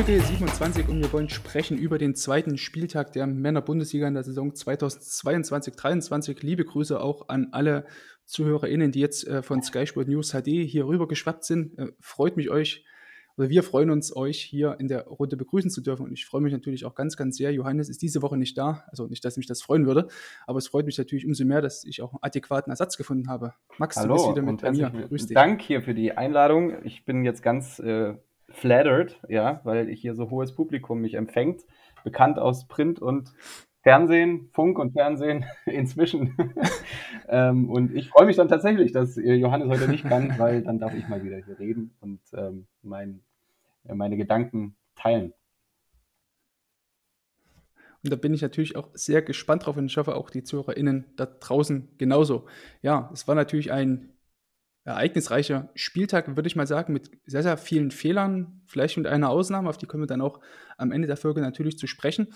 Folge 27 und wir wollen sprechen über den zweiten Spieltag der Männer-Bundesliga in der Saison 2022-23. Liebe Grüße auch an alle ZuhörerInnen, die jetzt äh, von Sky Sport News HD hier rüber geschwappt sind. Äh, freut mich euch, oder wir freuen uns, euch hier in der Runde begrüßen zu dürfen. Und ich freue mich natürlich auch ganz, ganz sehr. Johannes ist diese Woche nicht da. Also nicht, dass mich das freuen würde, aber es freut mich natürlich umso mehr, dass ich auch einen adäquaten Ersatz gefunden habe. Max, Hallo, du bist wieder mit bei mir. Grüß dich. Dank hier für die Einladung. Ich bin jetzt ganz äh, flattered, ja, weil ich hier so hohes Publikum mich empfängt. Bekannt aus Print und Fernsehen, Funk und Fernsehen inzwischen. ähm, und ich freue mich dann tatsächlich, dass Johannes heute nicht kann, weil dann darf ich mal wieder hier reden und ähm, mein, äh, meine Gedanken teilen. Und da bin ich natürlich auch sehr gespannt drauf und ich hoffe auch die ZuhörerInnen da draußen genauso. Ja, es war natürlich ein ereignisreicher Spieltag, würde ich mal sagen, mit sehr, sehr vielen Fehlern, vielleicht mit einer Ausnahme, auf die kommen wir dann auch am Ende der Folge natürlich zu sprechen.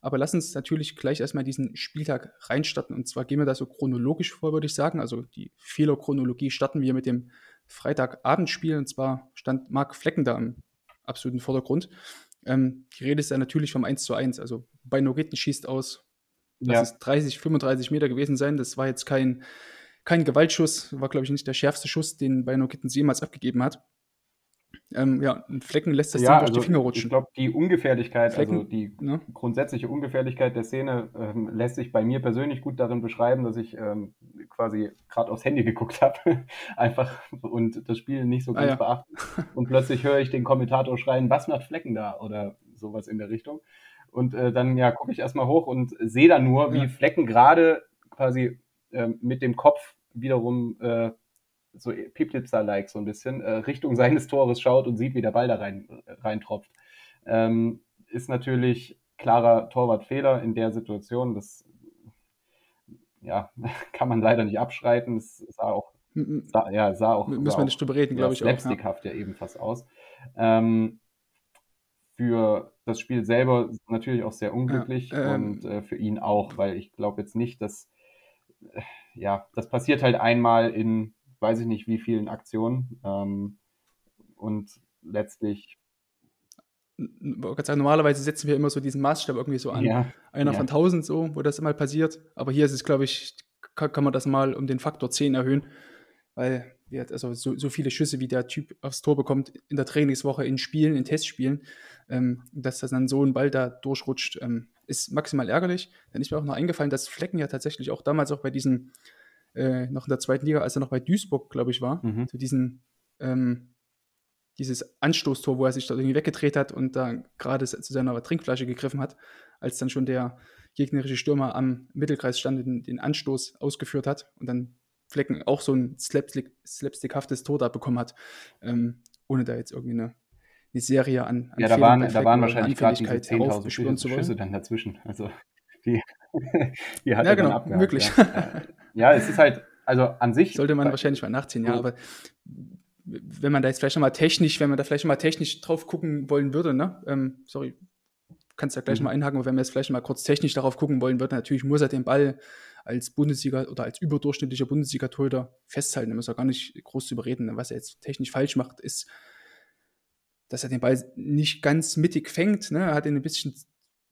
Aber lass uns natürlich gleich erstmal diesen Spieltag reinstarten. Und zwar gehen wir da so chronologisch vor, würde ich sagen. Also die Fehlerchronologie starten wir mit dem Freitagabendspiel. Und zwar stand Marc Flecken da im absoluten Vordergrund. Ähm, die Rede ist ja natürlich vom 1 zu 1. Also bei Nogitten schießt aus, lass ja. es 30, 35 Meter gewesen sein. Das war jetzt kein kein Gewaltschuss, war, glaube ich, nicht der schärfste Schuss, den Bino Kittens jemals abgegeben hat. Ähm, ja, ein Flecken lässt das ja, Ding durch die also Finger rutschen. Ich glaube, die Ungefährlichkeit, Flecken, also die ne? grundsätzliche Ungefährlichkeit der Szene ähm, lässt sich bei mir persönlich gut darin beschreiben, dass ich ähm, quasi gerade aufs Handy geguckt habe, einfach und das Spiel nicht so Ah, ganz ja. beachtet. Und plötzlich höre ich den Kommentator schreien, was macht Flecken da? Oder sowas in der Richtung. Und äh, dann ja, gucke ich erstmal hoch und sehe dann nur, wie Ja. Flecken gerade quasi mit dem Kopf wiederum äh, so Piplitzer-like so ein bisschen äh, Richtung seines Tores schaut und sieht, wie der Ball da rein äh, reintropft. Ähm, ist natürlich klarer Torwartfehler in der Situation. Das ja, kann man leider nicht abschreiten. Es sah auch, sah, ja, sah auch, Müssen wir nicht drüber reden, glaube ich auch. Ja. slapstickhaft ja eben fast aus. Ähm, für das Spiel selber natürlich auch sehr unglücklich Ja, ähm, und äh, für ihn auch, weil ich glaube jetzt nicht, dass ja, das passiert halt einmal in weiß ich nicht wie vielen Aktionen ähm, und letztlich Normalerweise setzen wir immer so diesen Maßstab irgendwie so an. ja, Einer ja. von 1000 so, wo das mal passiert. Aber hier ist es, glaube ich, kann, kann man das mal um den Faktor 10 erhöhen. Weil wir also so, so viele Schüsse, wie der Typ aufs Tor bekommt in der Trainingswoche, in Spielen, in Testspielen, ähm, dass das dann so ein Ball da durchrutscht, ähm, ist maximal ärgerlich. Dann ist mir auch noch eingefallen, dass Flecken ja tatsächlich auch damals auch bei diesen, äh, noch in der zweiten Liga, als er noch bei Duisburg, glaube ich, war, Mhm. zu diesen, ähm, dieses Anstoßtor, wo er sich da irgendwie weggedreht hat und da gerade zu seiner Trinkflasche gegriffen hat, als dann schon der gegnerische Stürmer am Mittelkreis stand und den, Anstoß ausgeführt hat und dann Flecken auch so ein Slapstick, slapstickhaftes Tor da bekommen hat, ähm, ohne da jetzt irgendwie eine, eine Serie an, an Ja, da waren, da waren wahrscheinlich gerade diese Anfälligkeit 10.000 heraufbeschwören zu Schüsse, dann dazwischen. Also die, die hat Ja, er dann genau, abgehakt. möglich. Ja. ja, es ist halt, also an sich. Sollte man wahrscheinlich mal nachziehen, ja, Ja. aber wenn man da jetzt vielleicht nochmal technisch, wenn man da vielleicht nochmal technisch drauf gucken wollen würde, ne? Ähm, sorry, kannst ja gleich Mhm. mal einhaken, aber wenn wir jetzt vielleicht mal kurz technisch darauf gucken wollen würden, natürlich muss er den Ball als Bundesliga oder als überdurchschnittlicher Bundesliga-Torhüter festhalten. Da müssen wir gar nicht groß zu überreden. Was er jetzt technisch falsch macht, ist, dass er den Ball nicht ganz mittig fängt. Ne? Er hat ihn ein bisschen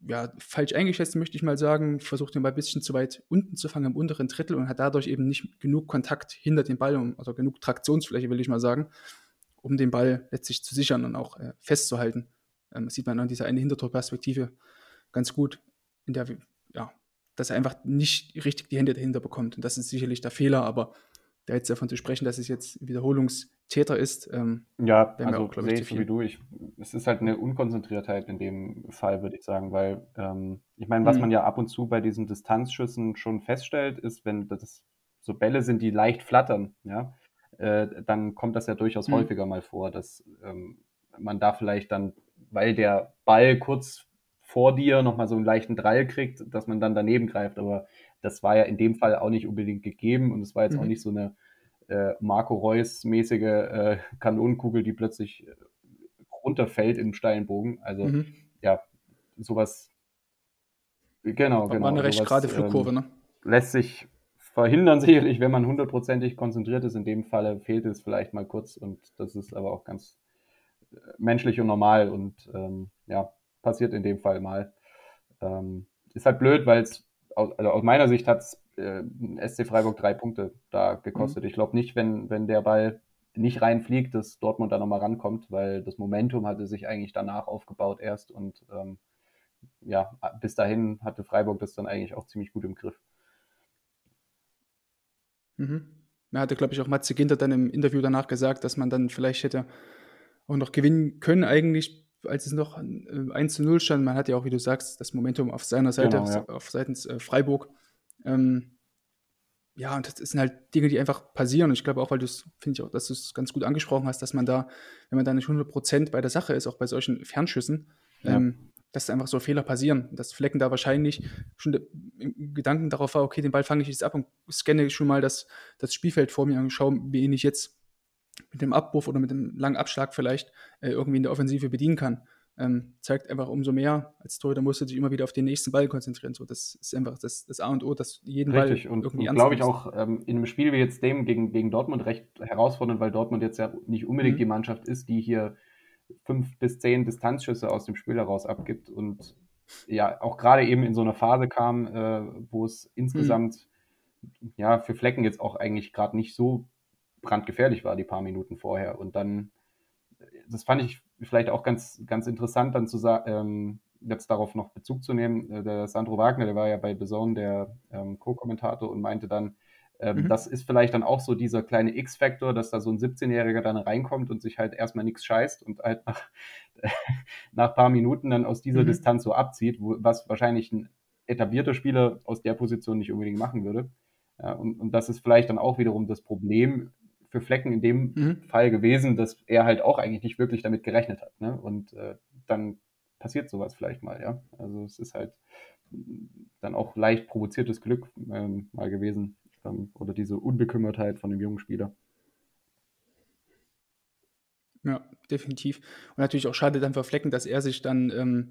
ja, falsch eingeschätzt, möchte ich mal sagen. Versucht den Ball ein bisschen zu weit unten zu fangen, im unteren Drittel und hat dadurch eben nicht genug Kontakt hinter dem Ball, um, also genug Traktionsfläche, will ich mal sagen, um den Ball letztlich zu sichern und auch äh, festzuhalten. Ähm, das sieht man an dieser eine Hintertorperspektive ganz gut, in der ja, dass er einfach nicht richtig die Hände dahinter bekommt. Und das ist sicherlich der Fehler, aber da jetzt davon zu sprechen, dass es jetzt Wiederholungstäter ist, ähm, Ja, also auch, sehe ich so wie du. Ich, es ist halt eine Unkonzentriertheit in dem Fall, würde ich sagen, weil ähm, ich meine, was Mhm. man ja ab und zu bei diesen Distanzschüssen schon feststellt, ist, wenn das so Bälle sind, die leicht flattern, ja, äh, dann kommt das ja durchaus Mhm. häufiger mal vor, dass ähm, man da vielleicht dann, weil der Ball kurz vor dir nochmal so einen leichten Drall kriegt, dass man dann daneben greift. Aber das war ja in dem Fall auch nicht unbedingt gegeben und es war jetzt mhm. auch nicht so eine äh, Marco Reus-mäßige äh, Kanonenkugel, die plötzlich äh, runterfällt in steilen Bogen. Also mhm. ja, sowas. Genau, war genau. War eine recht gerade Flugkurve, ähm, ne? Lässt sich verhindern sicherlich, wenn man hundertprozentig konzentriert ist. In dem Falle fehlt es vielleicht mal kurz und das ist aber auch ganz äh, menschlich und normal und ähm, ja, passiert in dem Fall mal. Ähm, ist halt blöd, weil es, also aus meiner Sicht hat es äh, SC Freiburg drei Punkte da gekostet. Mhm. Ich glaube nicht, wenn, wenn der Ball nicht reinfliegt, dass Dortmund da nochmal rankommt, weil das Momentum hatte sich eigentlich danach aufgebaut erst und ähm, ja, bis dahin hatte Freiburg das dann eigentlich auch ziemlich gut im Griff. Mhm. Er hatte, glaube ich, auch Matze Ginter dann im Interview danach gesagt, dass man dann vielleicht hätte auch noch gewinnen können, eigentlich, als es noch 1 äh, zu 0 stand. Man hat ja auch, wie du sagst, das Momentum auf seiner Seite, genau, ja. auf seitens äh, Freiburg. Ähm, ja, und das sind halt Dinge, die einfach passieren. Und ich glaube auch, weil du es, finde ich auch, dass du es ganz gut angesprochen hast, dass man da, wenn man da nicht 100% bei der Sache ist, auch bei solchen Fernschüssen, ja. ähm, dass einfach so Fehler passieren. Dass Flecken da wahrscheinlich schon im Gedanken darauf war, okay, den Ball fange ich jetzt ab und scanne schon mal das, das Spielfeld vor mir und schaue, wie ich jetzt mit dem Abwurf oder mit dem langen Abschlag vielleicht äh, irgendwie in der Offensive bedienen kann. Ähm, zeigt einfach umso mehr, als Torhüter musst du dich immer wieder auf den nächsten Ball konzentrieren. So, das ist einfach das, das A und O, dass jeden Richtig. Ball und, irgendwie und glaube ich auch ähm, in einem Spiel wie jetzt dem gegen, gegen Dortmund recht herausfordernd, weil Dortmund jetzt ja nicht unbedingt mhm. die Mannschaft ist, die hier fünf bis zehn Distanzschüsse aus dem Spiel heraus abgibt und ja auch gerade eben in so einer Phase kam, äh, wo es insgesamt mhm. ja für Flecken jetzt auch eigentlich gerade nicht so brandgefährlich war die paar Minuten vorher und dann das fand ich vielleicht auch ganz ganz interessant dann zu sagen ähm, jetzt darauf noch Bezug zu nehmen äh, der Sandro Wagner der war ja bei The der ähm, Co-Kommentator und meinte dann ähm, mhm. Das ist vielleicht dann auch so dieser kleine X-Faktor, dass da so ein 17-Jähriger dann reinkommt und sich halt erstmal nichts scheißt und halt nach, nach paar Minuten dann aus dieser mhm. Distanz so abzieht, wo, was wahrscheinlich ein etablierter Spieler aus der Position nicht unbedingt machen würde. Ja, und, und das ist vielleicht dann auch wiederum das Problem für Flecken in dem mhm. Fall gewesen, dass er halt auch eigentlich nicht wirklich damit gerechnet hat. Ne? Und äh, dann passiert sowas vielleicht mal, ja. Also es ist halt dann auch leicht provoziertes Glück ähm, mal gewesen ähm, oder diese Unbekümmertheit von dem jungen Spieler. Ja, definitiv. Und natürlich auch schade dann für Flecken, dass er sich dann ähm,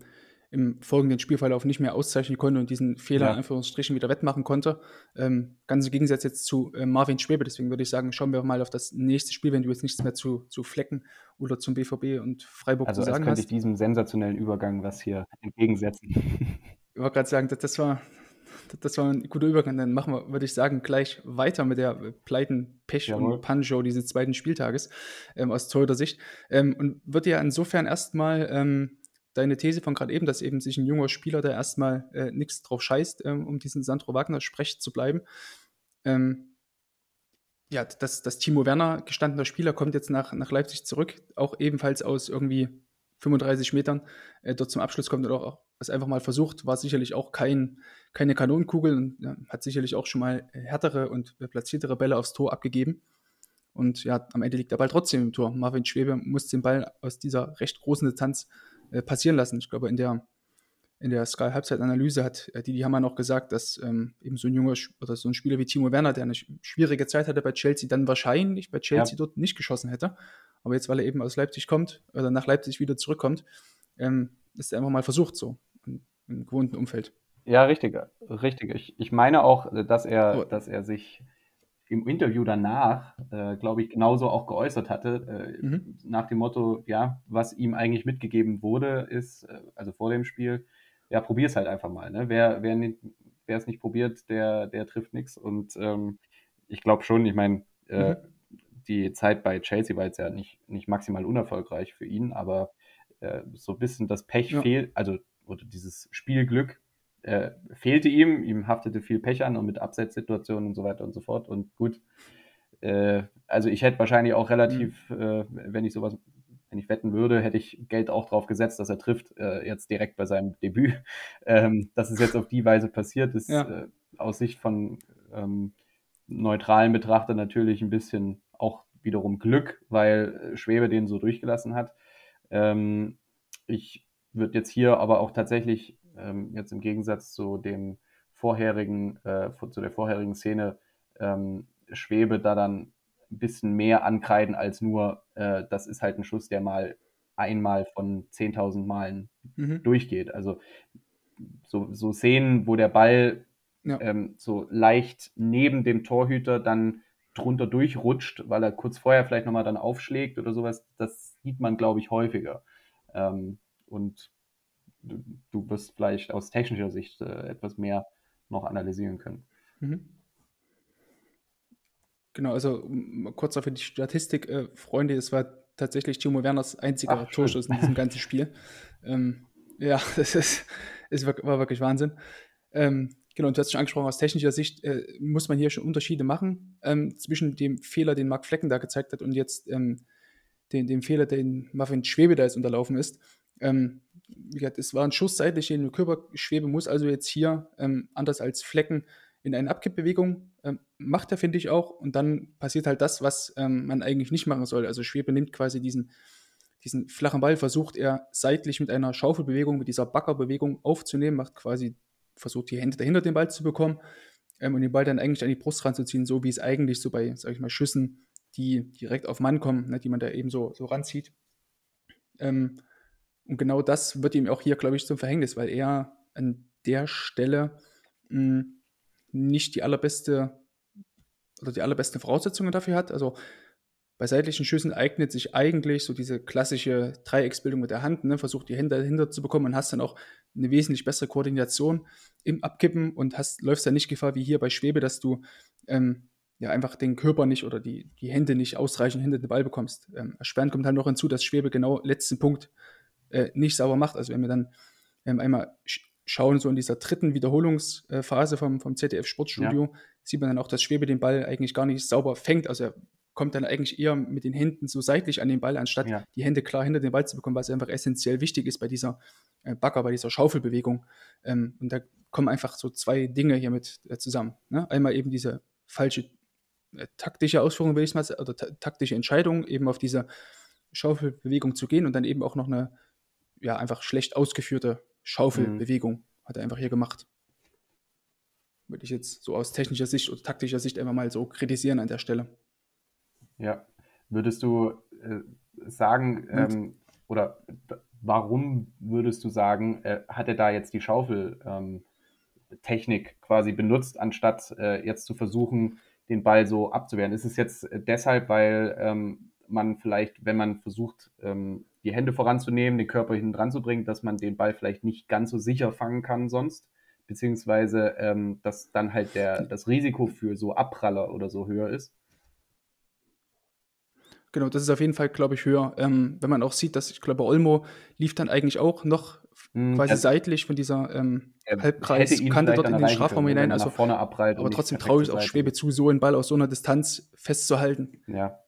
im folgenden Spielverlauf nicht mehr auszeichnen konnte und diesen Fehler ja. in Anführungsstrichen wieder wettmachen konnte. Ähm, ganz im Gegensatz jetzt zu äh, Marvin Schwebe. Deswegen würde ich sagen, schauen wir mal auf das nächste Spiel, wenn du jetzt nichts mehr zu, zu Flecken oder zum BVB und Freiburg also, zu sagen hast. Also könnte ich diesem sensationellen Übergang was hier entgegensetzen. Ich wollte gerade sagen, das, das war das war ein guter Übergang. Dann machen wir, würde ich sagen, gleich weiter mit der Pleiten, Pech Jawohl. und Panjo dieses zweiten Spieltages ähm, aus Torhüter Sicht. Ähm, und würde ja insofern erstmal ähm, deine These von gerade eben, dass eben sich ein junger Spieler, der erstmal äh, nichts drauf scheißt, ähm, um diesen Sandro Wagner Sprech zu bleiben. Ähm, ja, dass, dass Timo Werner, gestandener Spieler, kommt jetzt nach, nach Leipzig zurück, auch ebenfalls aus irgendwie 35 Metern äh, dort zum Abschluss kommt und auch es einfach mal versucht, war sicherlich auch kein, keine Kanonenkugel und ja, hat sicherlich auch schon mal härtere und platziertere Bälle aufs Tor abgegeben. Und ja, am Ende liegt der Ball trotzdem im Tor. Marvin Schwebe muss den Ball aus dieser recht großen Distanz äh, passieren lassen. Ich glaube, in der, in der Sky-Halbzeitanalyse hat äh, Didi Hammer noch gesagt, dass ähm, eben so ein junger oder so ein Spieler wie Timo Werner, der eine schwierige Zeit hatte bei Chelsea, dann wahrscheinlich bei Chelsea ja. dort nicht geschossen hätte. Aber jetzt, weil er eben aus Leipzig kommt oder nach Leipzig wieder zurückkommt, ähm, ist er einfach mal versucht so im gewohnten Umfeld. Ja, richtig, richtig. Ich, ich meine auch, dass er, oh. dass er sich im Interview danach, äh, glaube ich, genauso auch geäußert hatte, äh, mhm. nach dem Motto, ja, was ihm eigentlich mitgegeben wurde, ist, äh, also vor dem Spiel, ja, probier es halt einfach mal. Ne? Wer, wer, wer es nicht probiert, der, der trifft nichts. Und ähm, ich glaube schon, ich meine, äh, mhm. die Zeit bei Chelsea war jetzt ja nicht, nicht maximal unerfolgreich für ihn, aber äh, so ein bisschen das Pech ja. fehlt, also oder dieses Spielglück äh, fehlte ihm. Ihm haftete viel Pech an und mit Abseitssituationen und so weiter und so fort. Und gut, äh, also ich hätte wahrscheinlich auch relativ, mhm. äh, wenn ich sowas, wenn ich wetten würde, hätte ich Geld auch drauf gesetzt, dass er trifft, äh, jetzt direkt bei seinem Debüt. Ähm, dass es jetzt auf die Weise passiert, ist ja. Äh, aus Sicht von ähm, neutralen Betrachtern natürlich ein bisschen auch wiederum Glück, weil Schwebe den so durchgelassen hat. Ähm, ich wird jetzt hier aber auch tatsächlich ähm, jetzt im Gegensatz zu dem vorherigen, äh, zu der vorherigen Szene ähm, Schwebe da dann ein bisschen mehr ankreiden als nur, äh, das ist halt ein Schuss, der mal einmal von 10.000 Malen mhm. durchgeht. Also so, so Szenen, wo der Ball ja. ähm, so leicht neben dem Torhüter dann drunter durchrutscht, weil er kurz vorher vielleicht nochmal dann aufschlägt oder sowas, das sieht man, glaube ich, häufiger. Ähm, und du, du, wirst vielleicht aus technischer Sicht äh, etwas mehr noch analysieren können. Mhm. Genau, also kurz auf die Statistik, äh, Freunde, es war tatsächlich Timo Werners einziger Ach, Torschuss in diesem ganzen Spiel. Ähm, ja, das ist, ist, war wirklich Wahnsinn. Ähm, genau, und du hast schon angesprochen, aus technischer Sicht äh, muss man hier schon Unterschiede machen ähm, zwischen dem Fehler, den Marc Flecken da gezeigt hat und jetzt ähm, den, dem Fehler, den Marvin Schwebe da jetzt unterlaufen ist. Ähm, wie gesagt, es war ein Schuss seitlich in den Körper. Schwebe muss also jetzt hier, ähm, anders als Flecken, in eine Abkippbewegung. Ähm, macht er, finde ich auch. Und dann passiert halt das, was ähm, man eigentlich nicht machen soll. Also Schwebe nimmt quasi diesen, diesen flachen Ball, versucht er seitlich mit einer Schaufelbewegung, mit dieser Backerbewegung aufzunehmen, macht quasi, versucht die Hände dahinter den Ball zu bekommen ähm, und den Ball dann eigentlich an die Brust ranzuziehen, so wie es eigentlich so bei, sag ich mal, Schüssen, die direkt auf Mann kommen, ne, die man da eben so, so ranzieht. Ähm, und genau das wird ihm auch hier, glaube ich, zum Verhängnis, weil er an der Stelle mh, hm, nicht die allerbeste oder die allerbesten Voraussetzungen dafür hat. Also bei seitlichen Schüssen eignet sich eigentlich so diese klassische Dreiecksbildung mit der Hand, ne? versucht die Hände dahinter zu bekommen und hast dann auch eine wesentlich bessere Koordination im Abkippen und hast, läufst dann nicht Gefahr wie hier bei Schwebe, dass du ähm, ja einfach den Körper nicht oder die, die Hände nicht ausreichend hinter den Ball bekommst. Ähm, erschwerend kommt halt noch hinzu, dass Schwebe genau letzten Punkt äh, nicht sauber macht. Also wenn wir dann ähm, einmal schauen, so in dieser dritten Wiederholungsphase vom, vom ZDF Sportstudio, ja. sieht man dann auch, dass Schwebe den Ball eigentlich gar nicht sauber fängt. Also er kommt dann eigentlich eher mit den Händen so seitlich an den Ball, anstatt ja. die Hände klar hinter den Ball zu bekommen, was einfach essentiell wichtig ist bei dieser äh, Bagger, bei dieser Schaufelbewegung. Ähm, und da kommen einfach so zwei Dinge hier mit äh, zusammen. Ne? Einmal eben diese falsche äh, taktische Ausführung, will ich mal sagen, oder taktische Entscheidung, eben auf diese Schaufelbewegung zu gehen und dann eben auch noch eine ja, einfach schlecht ausgeführte Schaufelbewegung mhm. hat er einfach hier gemacht. Würde ich jetzt so aus technischer Sicht oder taktischer Sicht einfach mal so kritisieren an der Stelle. Ja. Würdest du äh, sagen, ähm, oder warum würdest du sagen, äh, hat er da jetzt die Schaufeltechnik ähm, quasi benutzt, anstatt äh, jetzt zu versuchen, den Ball so abzuwehren? Ist es jetzt deshalb, weil ähm, man vielleicht, wenn man versucht, ähm, die Hände voranzunehmen, den Körper hinten dran zu bringen, dass man den Ball vielleicht nicht ganz so sicher fangen kann sonst, beziehungsweise ähm, dass dann halt der, das Risiko für so Abpraller oder so höher ist. Genau, das ist auf jeden Fall, glaube ich, höher. Ähm, wenn man auch sieht, dass ich glaube, Olmo lief dann eigentlich auch noch hm, quasi das, seitlich von dieser ähm, Halbkreiskante dort in den Strafraum können, hinein. Also, vorne aber trotzdem traue ich auch Schwebe zu, so einen Ball aus so einer Distanz festzuhalten. Ja.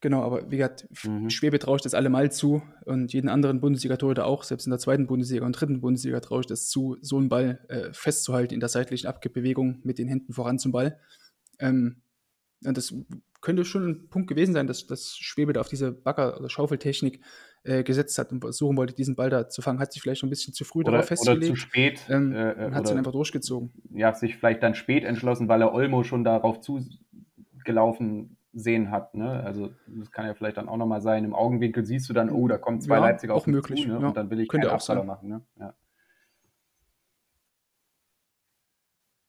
Genau, aber wie gesagt, mhm. Schwebe traue ich das allemal zu und jeden anderen Bundesliga-Torhüter auch, selbst in der zweiten Bundesliga und dritten Bundesliga traue ich das zu, so einen Ball äh, festzuhalten in der seitlichen Abkippbewegung mit den Händen voran zum Ball. Ähm, und das könnte schon ein Punkt gewesen sein, dass, dass Schwebe da auf diese Bagger- oder Schaufeltechnik äh, gesetzt hat und versuchen wollte, diesen Ball da zu fangen. Hat sich vielleicht schon ein bisschen zu früh oder, darauf festgelegt. Oder zu spät. Ähm, äh, und hat es dann einfach durchgezogen. Ja, sich vielleicht dann spät entschlossen, weil er Olmo schon darauf zugelaufen sehen hat. Ne? Also das kann ja vielleicht dann auch nochmal sein. Im Augenwinkel siehst du dann, oh, da kommen zwei ja, Leipziger auf möglich, zu, ne? ja. und dann will ich Könnte auch sein. machen. Ne? Ja.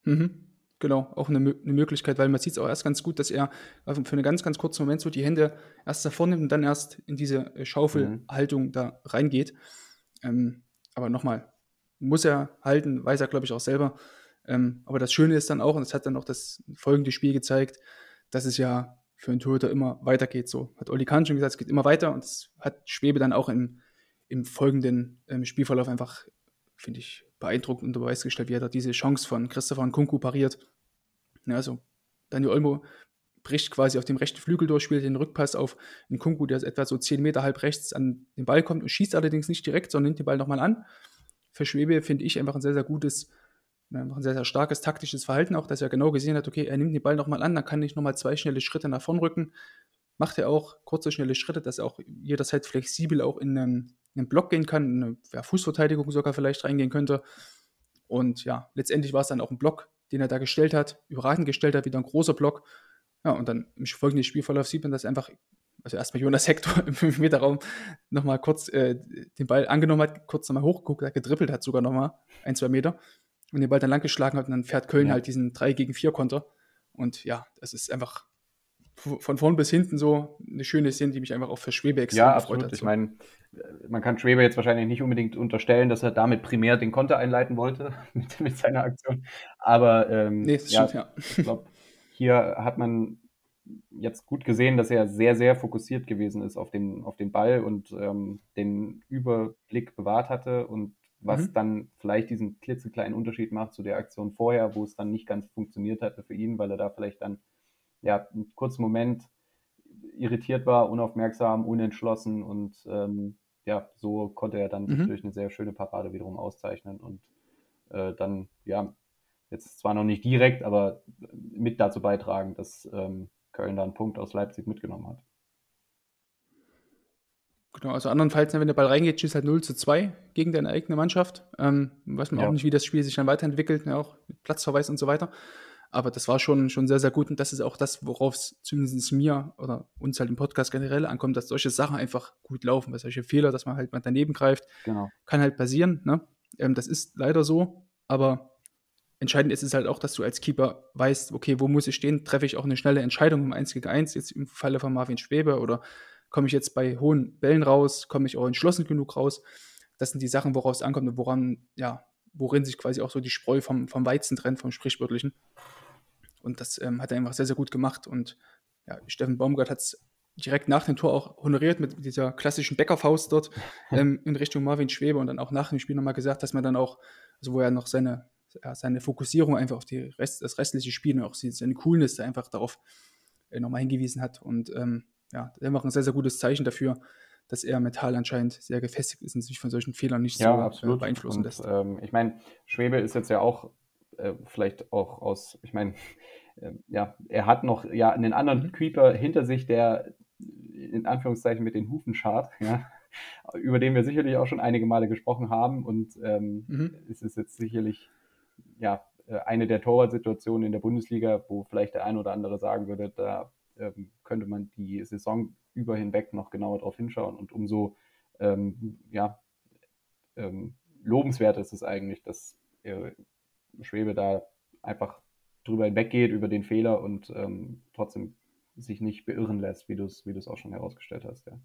Mhm. Genau, auch eine, eine, Möglichkeit, weil man sieht es auch erst ganz gut, dass er für einen ganz, ganz kurzen Moment so die Hände erst davor nimmt und dann erst in diese äh, Schaufelhaltung mhm. da reingeht. Ähm, aber nochmal, muss er halten, weiß er, glaube ich, auch selber. Ähm, aber das Schöne ist dann auch, und das hat dann auch das folgende Spiel gezeigt, dass es ja für einen Torhüter immer weitergeht. So hat Oli Kahn schon gesagt, es geht immer weiter und es hat Schwebe dann auch im, im folgenden ähm, Spielverlauf einfach, finde ich, beeindruckend unter Beweis gestellt, wie er da diese Chance von Christopher Nkunku pariert. Ja, also Daniel Olmo bricht quasi auf dem rechten Flügel durch, spielt den Rückpass auf Nkunku, der etwa so 10 Meter halb rechts an den Ball kommt und schießt allerdings nicht direkt, sondern nimmt den Ball nochmal an. Für Schwebe finde ich einfach ein sehr, sehr gutes ein sehr, sehr starkes taktisches Verhalten auch, dass er genau gesehen hat, okay, er nimmt den Ball nochmal an, dann kann ich nochmal zwei schnelle Schritte nach vorn rücken. Macht er auch kurze, schnelle Schritte, dass er auch jederzeit flexibel auch in, ähm, in den Block gehen kann, in eine ja, Fußverteidigung sogar vielleicht reingehen könnte. Und ja, letztendlich war es dann auch ein Block, den er da gestellt hat, überragend gestellt hat, wieder ein großer Block. Ja, und dann im folgenden Spielverlauf sieht man, dass einfach, also erstmal Jonas Hector im 5-Meter-Raum nochmal kurz äh, den Ball angenommen hat, kurz nochmal hochgeguckt hat, gedribbelt hat sogar nochmal ein, zwei Meter und den Ball dann lang geschlagen hat und dann fährt Köln ja. halt diesen 3 gegen 4 Konter. Und ja, das ist einfach von vorn bis hinten so eine schöne Szene, die mich einfach auch für Schwebe extrem ja, gefreut absolut. hat. Ich meine, man kann Schwebe jetzt wahrscheinlich nicht unbedingt unterstellen, dass er damit primär den Konter einleiten wollte mit, mit seiner Aktion. Aber ähm, nee, ja, stimmt, ja. ich glaube, hier hat man jetzt gut gesehen, dass er sehr, sehr fokussiert gewesen ist auf den, auf den Ball und ähm, den Überblick bewahrt hatte und was mhm. dann vielleicht diesen klitzekleinen Unterschied macht zu der Aktion vorher, wo es dann nicht ganz funktioniert hatte für ihn, weil er da vielleicht dann ja einen kurzen Moment irritiert war, unaufmerksam, unentschlossen und ähm, ja, so konnte er dann mhm. durch eine sehr schöne Parade wiederum auszeichnen und äh, dann, ja, jetzt zwar noch nicht direkt, aber mit dazu beitragen, dass ähm, Köln da einen Punkt aus Leipzig mitgenommen hat. Genau, also andernfalls, wenn der Ball reingeht, schießt halt 0 zu 2 gegen deine eigene Mannschaft. Ähm, weiß man ja. auch nicht, wie das Spiel sich dann weiterentwickelt, ja, auch mit Platzverweis und so weiter. Aber das war schon, schon sehr, sehr gut. Und das ist auch das, worauf es zumindest mir oder uns halt im Podcast generell ankommt, dass solche Sachen einfach gut laufen, weil solche Fehler, dass man halt mal daneben greift, genau. kann halt passieren. Ne? Ähm, das ist leider so. Aber entscheidend ist es halt auch, dass du als Keeper weißt, okay, wo muss ich stehen? Treffe ich auch eine schnelle Entscheidung im 1 gegen 1, jetzt im Falle von Marvin Schwebe oder komme ich jetzt bei hohen Bällen raus, komme ich auch entschlossen genug raus. Das sind die Sachen, worauf es ankommt und woran, ja, worin sich quasi auch so die Spreu vom, vom Weizen trennt, vom Sprichwörtlichen. Und das ähm, hat er einfach sehr, sehr gut gemacht. Und ja, Steffen Baumgart hat es direkt nach dem Tor auch honoriert mit dieser klassischen Bäckerfaust dort ähm, in Richtung Marvin Schwebe und dann auch nach dem Spiel nochmal gesagt, dass man dann auch, also wo er noch seine, ja, seine Fokussierung einfach auf die Rest, das restliche Spiel und auch seine Coolness einfach darauf äh, nochmal hingewiesen hat. Und ähm, ja, das ist einfach ein sehr, sehr gutes Zeichen dafür, dass er mental anscheinend sehr gefestigt ist und sich von solchen Fehlern nicht ja, so äh, absolut. beeinflussen lässt. Ähm, ich meine, Schwebe ist jetzt ja auch äh, vielleicht auch aus, ich meine, äh, ja, er hat noch ja einen anderen mhm. Creeper hinter sich, der in Anführungszeichen mit den Hufen schart, ja, über den wir sicherlich auch schon einige Male gesprochen haben und ähm, mhm. es ist jetzt sicherlich ja äh, eine der Torwartsituationen in der Bundesliga, wo vielleicht der ein oder andere sagen würde, da ähm, könnte man die Saison über hinweg noch genauer drauf hinschauen. Und umso ähm, ja, ähm, lobenswert ist es eigentlich, dass äh, Schwebe da einfach drüber hinweggeht, über den Fehler und ähm, trotzdem sich nicht beirren lässt, wie du es wie auch schon herausgestellt hast. Ja.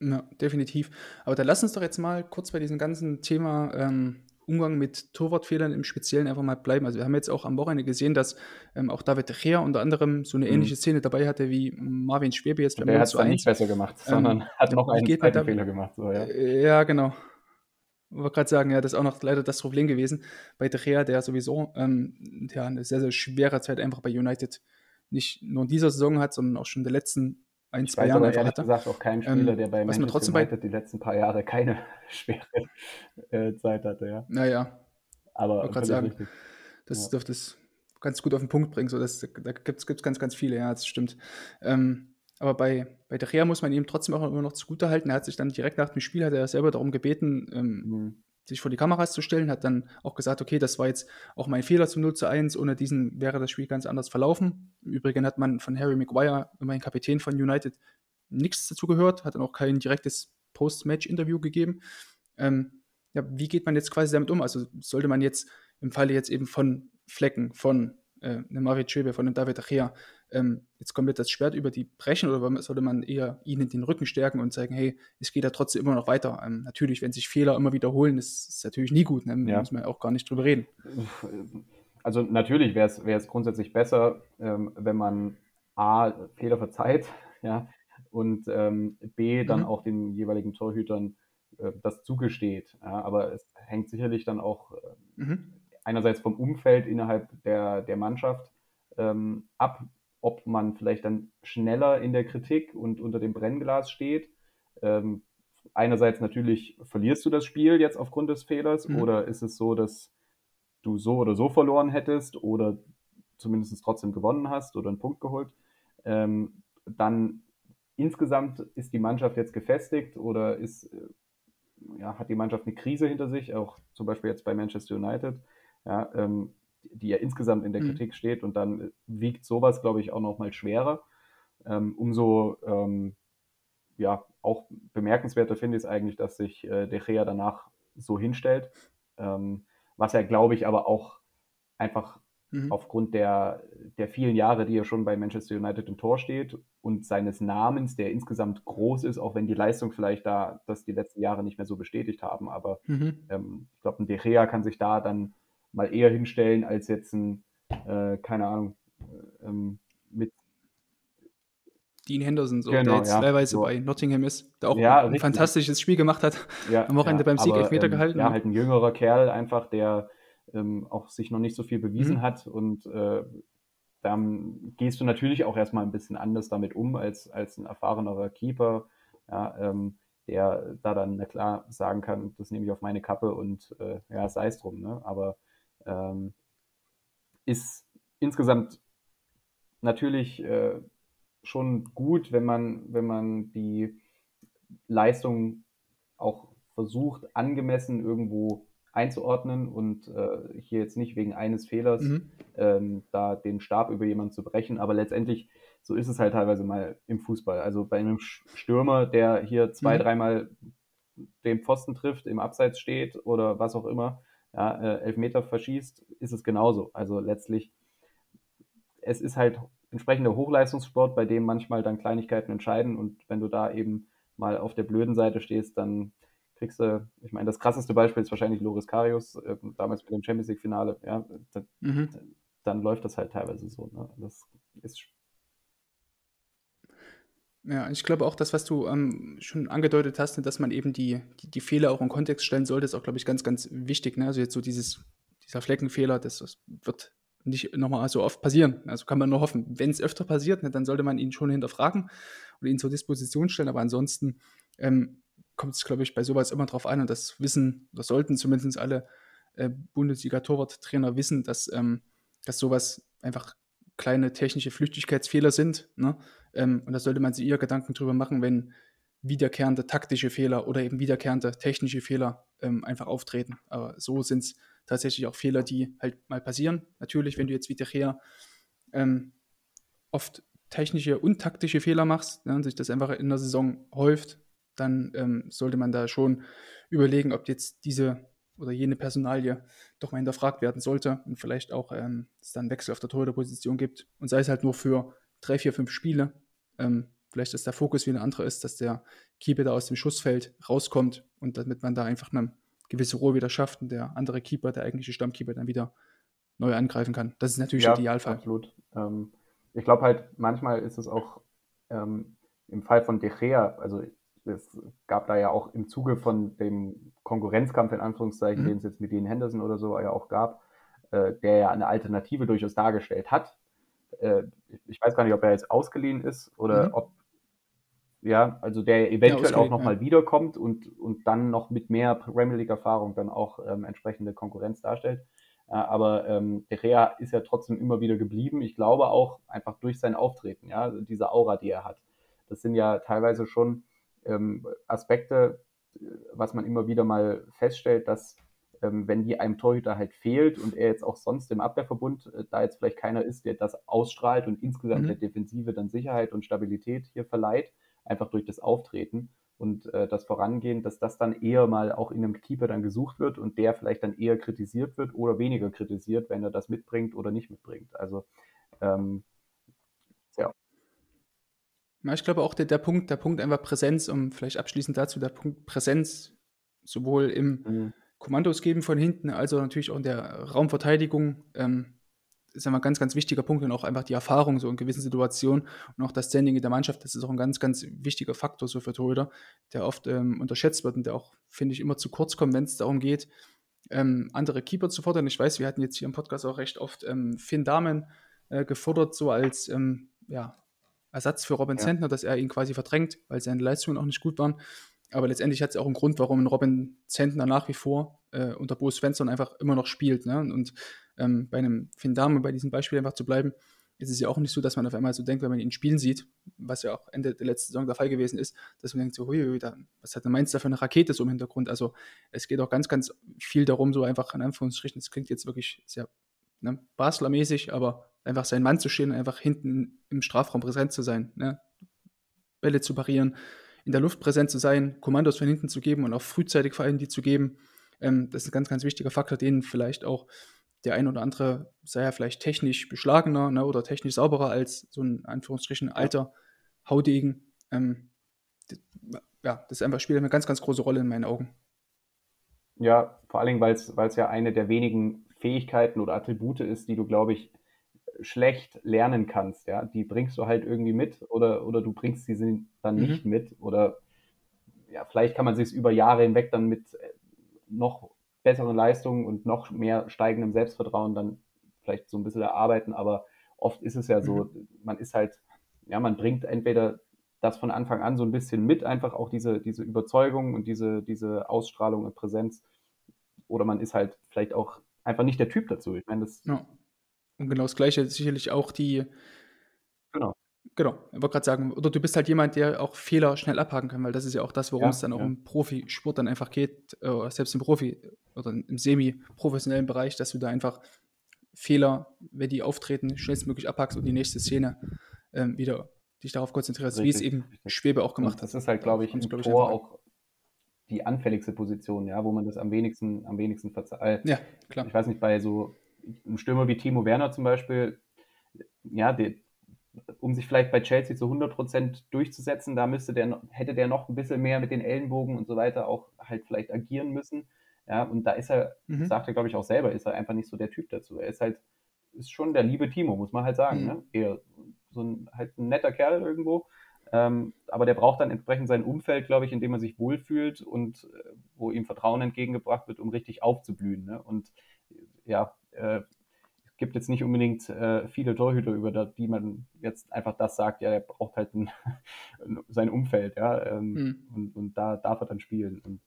Ja, definitiv. Aber da lass uns doch jetzt mal kurz bei diesem ganzen Thema ähm, Umgang mit Torwartfehlern im Speziellen einfach mal bleiben. Also wir haben jetzt auch am Wochenende gesehen, dass ähm, auch David De Gea unter anderem so eine mhm. ähnliche Szene dabei hatte wie Marvin Schwebe jetzt Der hat es nicht besser gemacht, ähm, sondern hat noch einen zweiten Fehler gemacht. So, ja. Äh, ja, genau. Ich wollte gerade sagen, ja, das ist auch noch leider das Problem gewesen bei De Gea, der sowieso ähm, ja, eine sehr, sehr schwere Zeit einfach bei United nicht nur in dieser Saison hat, sondern auch schon in der letzten ein, zwei Jahren einfach hatte. gesagt auch kein Spieler, ähm, der bei Manchester trotzdem United bei... die letzten paar Jahre keine schwere äh, Zeit hatte, ja. Naja. Aber ich gerade sagen, richtig. das ja. dürfte es ganz gut auf den Punkt bringen. So, das, da gibt es ganz, ganz viele, ja, das stimmt. Ähm, aber bei, bei De Gea muss man ihm trotzdem auch immer noch zugutehalten. Er hat sich dann direkt nach dem Spiel, hat er selber darum gebeten, ähm, mhm sich vor die Kameras zu stellen, hat dann auch gesagt, okay, das war jetzt auch mein Fehler zum 0 zu 1, ohne diesen wäre das Spiel ganz anders verlaufen. Im Übrigen hat man von Harry Maguire, immerhin Kapitän von United, nichts dazu gehört, hat dann auch kein direktes Post-Match-Interview gegeben. Ähm, ja, wie geht man jetzt quasi damit um? Also sollte man jetzt im Falle jetzt eben von Flecken, von äh, einem Schwebe, von einem David Achea, ähm, jetzt komplett das Schwert über die brechen oder sollte man eher ihnen den Rücken stärken und sagen, hey, es geht ja trotzdem immer noch weiter. Ähm, natürlich, wenn sich Fehler immer wiederholen, ist, ist natürlich nie gut, ne? ja. muss man auch gar nicht drüber reden. Also natürlich wäre es grundsätzlich besser, ähm, wenn man A, Fehler verzeiht, ja, und ähm, B, dann mhm. auch den jeweiligen Torhütern äh, das zugesteht. Ja, aber es hängt sicherlich dann auch äh, mhm. einerseits vom Umfeld innerhalb der, der Mannschaft ähm, ab, ob man vielleicht dann schneller in der Kritik und unter dem Brennglas steht. Ähm, einerseits natürlich verlierst du das Spiel jetzt aufgrund des Fehlers mhm. oder ist es so, dass du so oder so verloren hättest oder zumindest trotzdem gewonnen hast oder einen Punkt geholt. Ähm, dann insgesamt ist die Mannschaft jetzt gefestigt oder ist, äh, ja, hat die Mannschaft eine Krise hinter sich, auch zum Beispiel jetzt bei Manchester United, ja, ähm, die ja insgesamt in der mhm. Kritik steht und dann wiegt sowas, glaube ich, auch noch mal schwerer. Ähm, umso ähm, ja, auch bemerkenswerter finde ich es eigentlich, dass sich äh, De Gea danach so hinstellt. Ähm, was er, glaube ich, aber auch einfach mhm. aufgrund der, der vielen Jahre, die er schon bei Manchester United im Tor steht und seines Namens, der insgesamt groß ist, auch wenn die Leistung vielleicht da das die letzten Jahre nicht mehr so bestätigt haben. Aber mhm. ähm, ich glaube, ein De Gea kann sich da dann mal eher hinstellen als jetzt ein, äh, keine Ahnung, äh, ähm, mit Dean Henderson, so, genau, der jetzt ja, teilweise so. bei Nottingham ist, der auch ja, ein richtig. fantastisches Spiel gemacht hat. Ja, am Wochenende beim Sieg Elfmeter ähm, gehalten. Ja, halt ein jüngerer Kerl einfach, der ähm, auch sich noch nicht so viel bewiesen mhm. hat und äh, dann gehst du natürlich auch erstmal ein bisschen anders damit um als, als ein erfahrenerer Keeper, ähm, der da dann na klar sagen kann, das nehme ich auf meine Kappe und äh, ja, sei es drum. Ne? Aber ähm, ist insgesamt natürlich äh, schon gut, wenn man, wenn man die Leistung auch versucht, angemessen irgendwo einzuordnen und äh, hier jetzt nicht wegen eines Fehlers mhm. ähm, da den Stab über jemanden zu brechen, aber letztendlich so ist es halt teilweise mal im Fußball. Also bei einem Stürmer, der hier zwei, mhm. dreimal den Pfosten trifft, im Abseits steht oder was auch immer, ja, äh, Elfmeter verschießt, ist es genauso. Also letztlich, es ist halt entsprechender Hochleistungssport, bei dem manchmal dann Kleinigkeiten entscheiden und wenn du da eben mal auf der blöden Seite stehst, dann kriegst du, ich meine, das krasseste Beispiel ist wahrscheinlich Loris Karius, äh, damals mit dem Champions League-Finale, ja, mhm. dann läuft das halt teilweise so. Ne? Das ist ja, ich glaube auch, das, was du ähm, schon angedeutet hast, ne, dass man eben die, die, die, Fehler auch in Kontext stellen sollte, ist auch, glaube ich, ganz, ganz wichtig. Ne? Also jetzt so dieses, dieser Fleckenfehler, das, das wird nicht nochmal so oft passieren. Also kann man nur hoffen. Wenn es öfter passiert, ne, dann sollte man ihn schon hinterfragen und ihn zur Disposition stellen. Aber ansonsten ähm, kommt es, glaube ich, bei sowas immer drauf an. Und das wissen, das sollten zumindest alle äh, Bundesliga-Torwarttrainer wissen, dass, ähm, dass sowas einfach kleine technische Flüchtigkeitsfehler sind. Ne? Ähm, und da sollte man sich eher Gedanken drüber machen, wenn wiederkehrende taktische Fehler oder eben wiederkehrende technische Fehler ähm, einfach auftreten. Aber so sind es tatsächlich auch Fehler, die halt mal passieren. Natürlich, wenn du jetzt wie der ähm, oft technische und taktische Fehler machst ne, und sich das einfach in der Saison häuft, dann ähm, sollte man da schon überlegen, ob jetzt diese oder jene Personalie doch mal hinterfragt werden sollte und vielleicht auch ähm, es dann Wechsel auf der Torhüterposition gibt und sei es halt nur für drei, vier, fünf Spiele. Ähm, vielleicht, dass der Fokus wie ein anderer ist, dass der Keeper da aus dem Schussfeld rauskommt und damit man da einfach eine gewisse Ruhe wieder schafft und der andere Keeper, der eigentliche Stammkeeper, dann wieder neu angreifen kann. Das ist natürlich ja, der Idealfall. Absolut. Ähm, ich glaube halt, manchmal ist es auch ähm, im Fall von De Gea, also es gab da ja auch im Zuge von dem Konkurrenzkampf in Anführungszeichen, mhm. den es jetzt mit Dean Henderson oder so ja auch gab, äh, der ja eine Alternative durchaus dargestellt hat. Äh, ich weiß gar nicht, ob er jetzt ausgeliehen ist oder mhm. ob ja, also der eventuell ja, auch nochmal ja. wiederkommt und, und dann noch mit mehr Premier League-Erfahrung dann auch ähm, entsprechende Konkurrenz darstellt. Ja, aber ähm, De Gea ist ja trotzdem immer wieder geblieben. Ich glaube auch einfach durch sein Auftreten, ja, diese Aura, die er hat. Das sind ja teilweise schon ähm, Aspekte, was man immer wieder mal feststellt, dass ähm, wenn die einem Torhüter halt fehlt und er jetzt auch sonst im Abwehrverbund, äh, da jetzt vielleicht keiner ist, der das ausstrahlt und insgesamt mhm. der Defensive dann Sicherheit und Stabilität hier verleiht, einfach durch das Auftreten und äh, das Vorangehen, dass das dann eher mal auch in einem Keeper dann gesucht wird und der vielleicht dann eher kritisiert wird oder weniger kritisiert, wenn er das mitbringt oder nicht mitbringt. Also ähm. Ja. Ich glaube auch der, der Punkt, der Punkt einfach Präsenz, um vielleicht abschließend dazu, der Punkt Präsenz sowohl im mhm. Kommandos geben von hinten, als auch natürlich auch in der Raumverteidigung. Ähm, ist immer ein ganz, ganz wichtiger Punkt und auch einfach die Erfahrung so in gewissen Situationen und auch das Standing in der Mannschaft, das ist auch ein ganz, ganz wichtiger Faktor so für Torhüter, der oft ähm, unterschätzt wird und der auch, finde ich, immer zu kurz kommt, wenn es darum geht, ähm, andere Keeper zu fordern. Ich weiß, wir hatten jetzt hier im Podcast auch recht oft ähm, Finn Dahmen äh, gefordert, so als ähm, ja, Ersatz für Robin ja. Zentner, dass er ihn quasi verdrängt, weil seine Leistungen auch nicht gut waren. Aber letztendlich hat es auch einen Grund, warum Robin Zentner nach wie vor äh, unter Bo Svensson einfach immer noch spielt. Ne? Und ähm, bei einem Finn Dame, bei diesem Beispiel einfach zu bleiben, es ist ja auch nicht so, dass man auf einmal so denkt, wenn man ihn spielen sieht, was ja auch Ende der letzten Saison der Fall gewesen ist, dass man denkt so, hui, was hat der Mainz da für eine Rakete so im Hintergrund? Also es geht auch ganz, ganz viel darum, so einfach in Anführungsstrichen, es klingt jetzt wirklich sehr ne, Basler-mäßig, aber einfach sein Mann zu stehen, einfach hinten im Strafraum präsent zu sein, ne? Bälle zu parieren, in der Luft präsent zu sein, Kommandos von hinten zu geben und auch frühzeitig vor allem die zu geben. Ähm, das ist ein ganz, ganz wichtiger Faktor, den vielleicht auch der ein oder andere sei ja vielleicht technisch beschlagener ne, oder technisch sauberer als so ein Anführungsstrichen alter Haudegen. Ähm, ja, das einfach spielt eine ganz, ganz große Rolle in meinen Augen. Ja, vor allem, weil es ja eine der wenigen Fähigkeiten oder Attribute ist, die du, glaube ich, schlecht lernen kannst. Ja, die bringst du halt irgendwie mit oder, oder du bringst sie dann mhm. nicht mit oder ja, vielleicht kann man sich über Jahre hinweg dann mit äh, noch besseren Leistungen und noch mehr steigendem Selbstvertrauen dann vielleicht so ein bisschen erarbeiten, aber oft ist es ja so, mhm. man ist halt, ja, man bringt entweder das von Anfang an so ein bisschen mit, einfach auch diese, diese Überzeugung und diese, diese Ausstrahlung und Präsenz, oder man ist halt vielleicht auch einfach nicht der Typ dazu. Ich meine, das. Ja. Und genau das Gleiche sicherlich auch die. Genau. Genau, ich wollte gerade sagen, oder du bist halt jemand, der auch Fehler schnell abhaken kann, weil das ist ja auch das, worum ja, es dann auch ja. im Profisport dann einfach geht, äh, selbst im Profi- oder im semi-professionellen Bereich, dass du da einfach Fehler, wenn die auftreten, schnellstmöglich abhackst und die nächste Szene ähm, wieder dich darauf konzentrierst, wie es eben richtig. Schwebe auch gemacht und das hat. Das ist halt, glaube ich, im glaub Tor auch die anfälligste Position, ja, wo man das am wenigsten, am wenigsten verzeiht. Ja, klar. Ich weiß nicht, bei so einem Stürmer wie Timo Werner zum Beispiel, ja, der, um sich vielleicht bei Chelsea zu 100% durchzusetzen, da müsste der, hätte der noch ein bisschen mehr mit den Ellenbogen und so weiter auch halt vielleicht agieren müssen. Ja, und da ist er, mhm. sagt er glaube ich auch selber, ist er einfach nicht so der Typ dazu. Er ist halt, ist schon der liebe Timo, muss man halt sagen. Mhm. Ne? Eher so ein, halt ein netter Kerl irgendwo. Ähm, aber der braucht dann entsprechend sein Umfeld, glaube ich, in dem er sich wohlfühlt und äh, wo ihm Vertrauen entgegengebracht wird, um richtig aufzublühen. Ne? Und ja, äh, gibt jetzt nicht unbedingt äh, viele Torhüter, über die man jetzt einfach das sagt, ja, der braucht halt ein, sein Umfeld, ja, ähm, mhm. und, und da darf er dann spielen. Und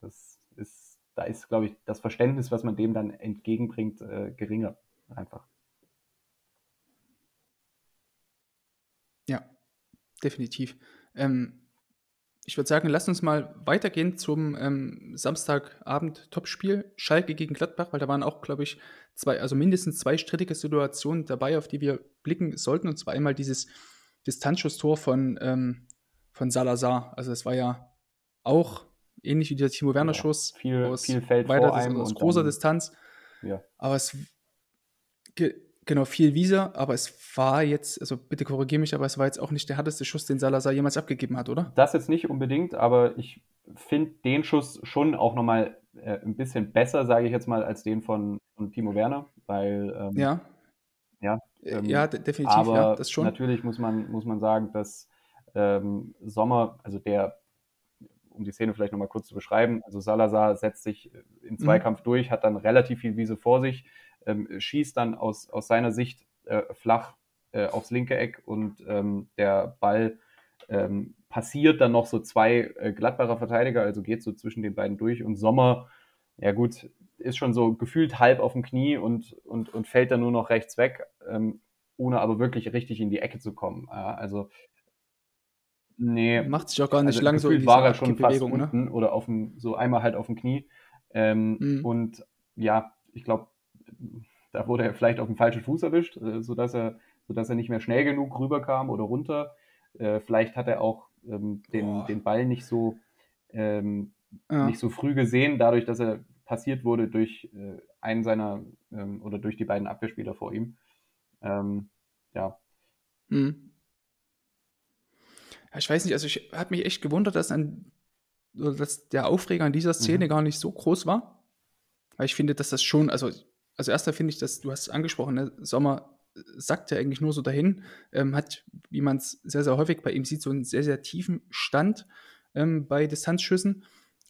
das ist, da ist, glaube ich, das Verständnis, was man dem dann entgegenbringt, äh, geringer einfach. Ja, definitiv. Ähm, ich würde sagen, lass uns mal weitergehen zum ähm, Samstagabend-Topspiel Schalke gegen Gladbach, weil da waren auch, glaube ich, zwei, also mindestens zwei strittige Situationen dabei, auf die wir blicken sollten. Und zwar einmal dieses Distanzschusstor von, ähm, von Salazar. Also es war ja auch ähnlich wie der Timo Werner Schuss ja, viel, aus, viel Feld weiter, vor einem aus großer dann, Distanz. Ja. Aber es genau viel Visa, aber es war jetzt, also bitte korrigiere mich, aber es war jetzt auch nicht der härteste Schuss, den Salazar jemals abgegeben hat, oder? Das jetzt nicht unbedingt, aber ich finde den Schuss schon auch nochmal äh, ein bisschen besser, sage ich jetzt mal, als den von, von Timo Werner, weil ähm, ja. Ja, äh, ähm, ja definitiv, aber ja, das schon. Natürlich muss man, muss man sagen, dass ähm, Sommer, also der, um die Szene vielleicht nochmal kurz zu beschreiben, also Salazar setzt sich im mhm. Zweikampf mhm. durch, hat dann relativ viel Wiese vor sich, ähm, schießt dann aus, aus seiner Sicht äh, flach äh, aufs linke Eck und ähm, der Ball ähm, passiert dann noch so zwei äh, Gladbacher Verteidiger, also geht so zwischen den beiden durch und Sommer, ja gut, ist schon so gefühlt halb auf dem Knie und, und, und fällt dann nur noch rechts weg, ähm, ohne aber wirklich richtig in die Ecke zu kommen. Ja, also nee. Macht sich auch gar nicht also lang so in war er schon fast ne? unten oder auf dem, so einmal halt auf dem Knie. Ähm, mhm. Und ja, ich glaube, da wurde er vielleicht auf dem falschen Fuß erwischt, äh, sodass er, sodass er nicht mehr schnell genug rüberkam oder runter. Äh, vielleicht hat er auch ähm, den, den Ball nicht so, ähm, ja. nicht so früh gesehen, dadurch, dass er passiert wurde durch äh, einen seiner ähm, oder durch die beiden Abwehrspieler vor ihm. Ähm, ja. Mhm. ja. Ich weiß nicht, also ich habe mich echt gewundert, dass, an, dass der Aufreger an dieser Szene mhm. gar nicht so groß war. Weil ich finde, dass das schon, also, also erster finde ich, dass du hast es angesprochen, ne? Sommer sagt ja eigentlich nur so dahin, ähm, hat, wie man es sehr, sehr häufig bei ihm sieht, so einen sehr, sehr tiefen Stand ähm, bei Distanzschüssen.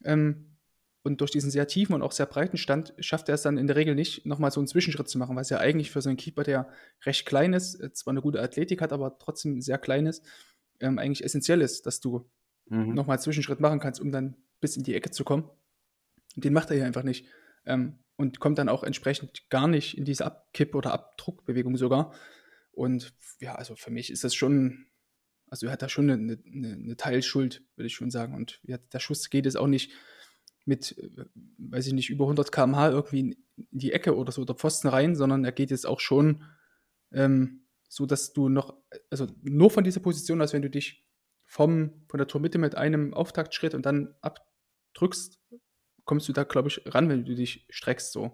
Ähm, und durch diesen sehr tiefen und auch sehr breiten Stand schafft er es dann in der Regel nicht, nochmal so einen Zwischenschritt zu machen, was ja eigentlich für so einen Keeper, der recht klein ist, äh, zwar eine gute Athletik hat, aber trotzdem sehr klein ist, ähm, eigentlich essentiell ist, dass du mhm. nochmal einen Zwischenschritt machen kannst, um dann bis in die Ecke zu kommen. Und den macht er hier einfach nicht. Ähm, und kommt dann auch entsprechend gar nicht in diese Abkipp- oder Abdruckbewegung sogar. Und ja, also für mich ist das schon, also er hat da schon eine, eine, eine Teilschuld, würde ich schon sagen. Und ja, der Schuss geht es auch nicht mit, äh, weiß ich nicht, über 100 km/h irgendwie in die Ecke oder so, oder Pfosten rein, sondern er geht jetzt auch schon ähm, so, dass du noch, also nur von dieser Position, als wenn du dich vom, von der Tormitte mit einem Auftaktschritt und dann abdrückst, kommst du da, glaube ich, ran, wenn du dich streckst so.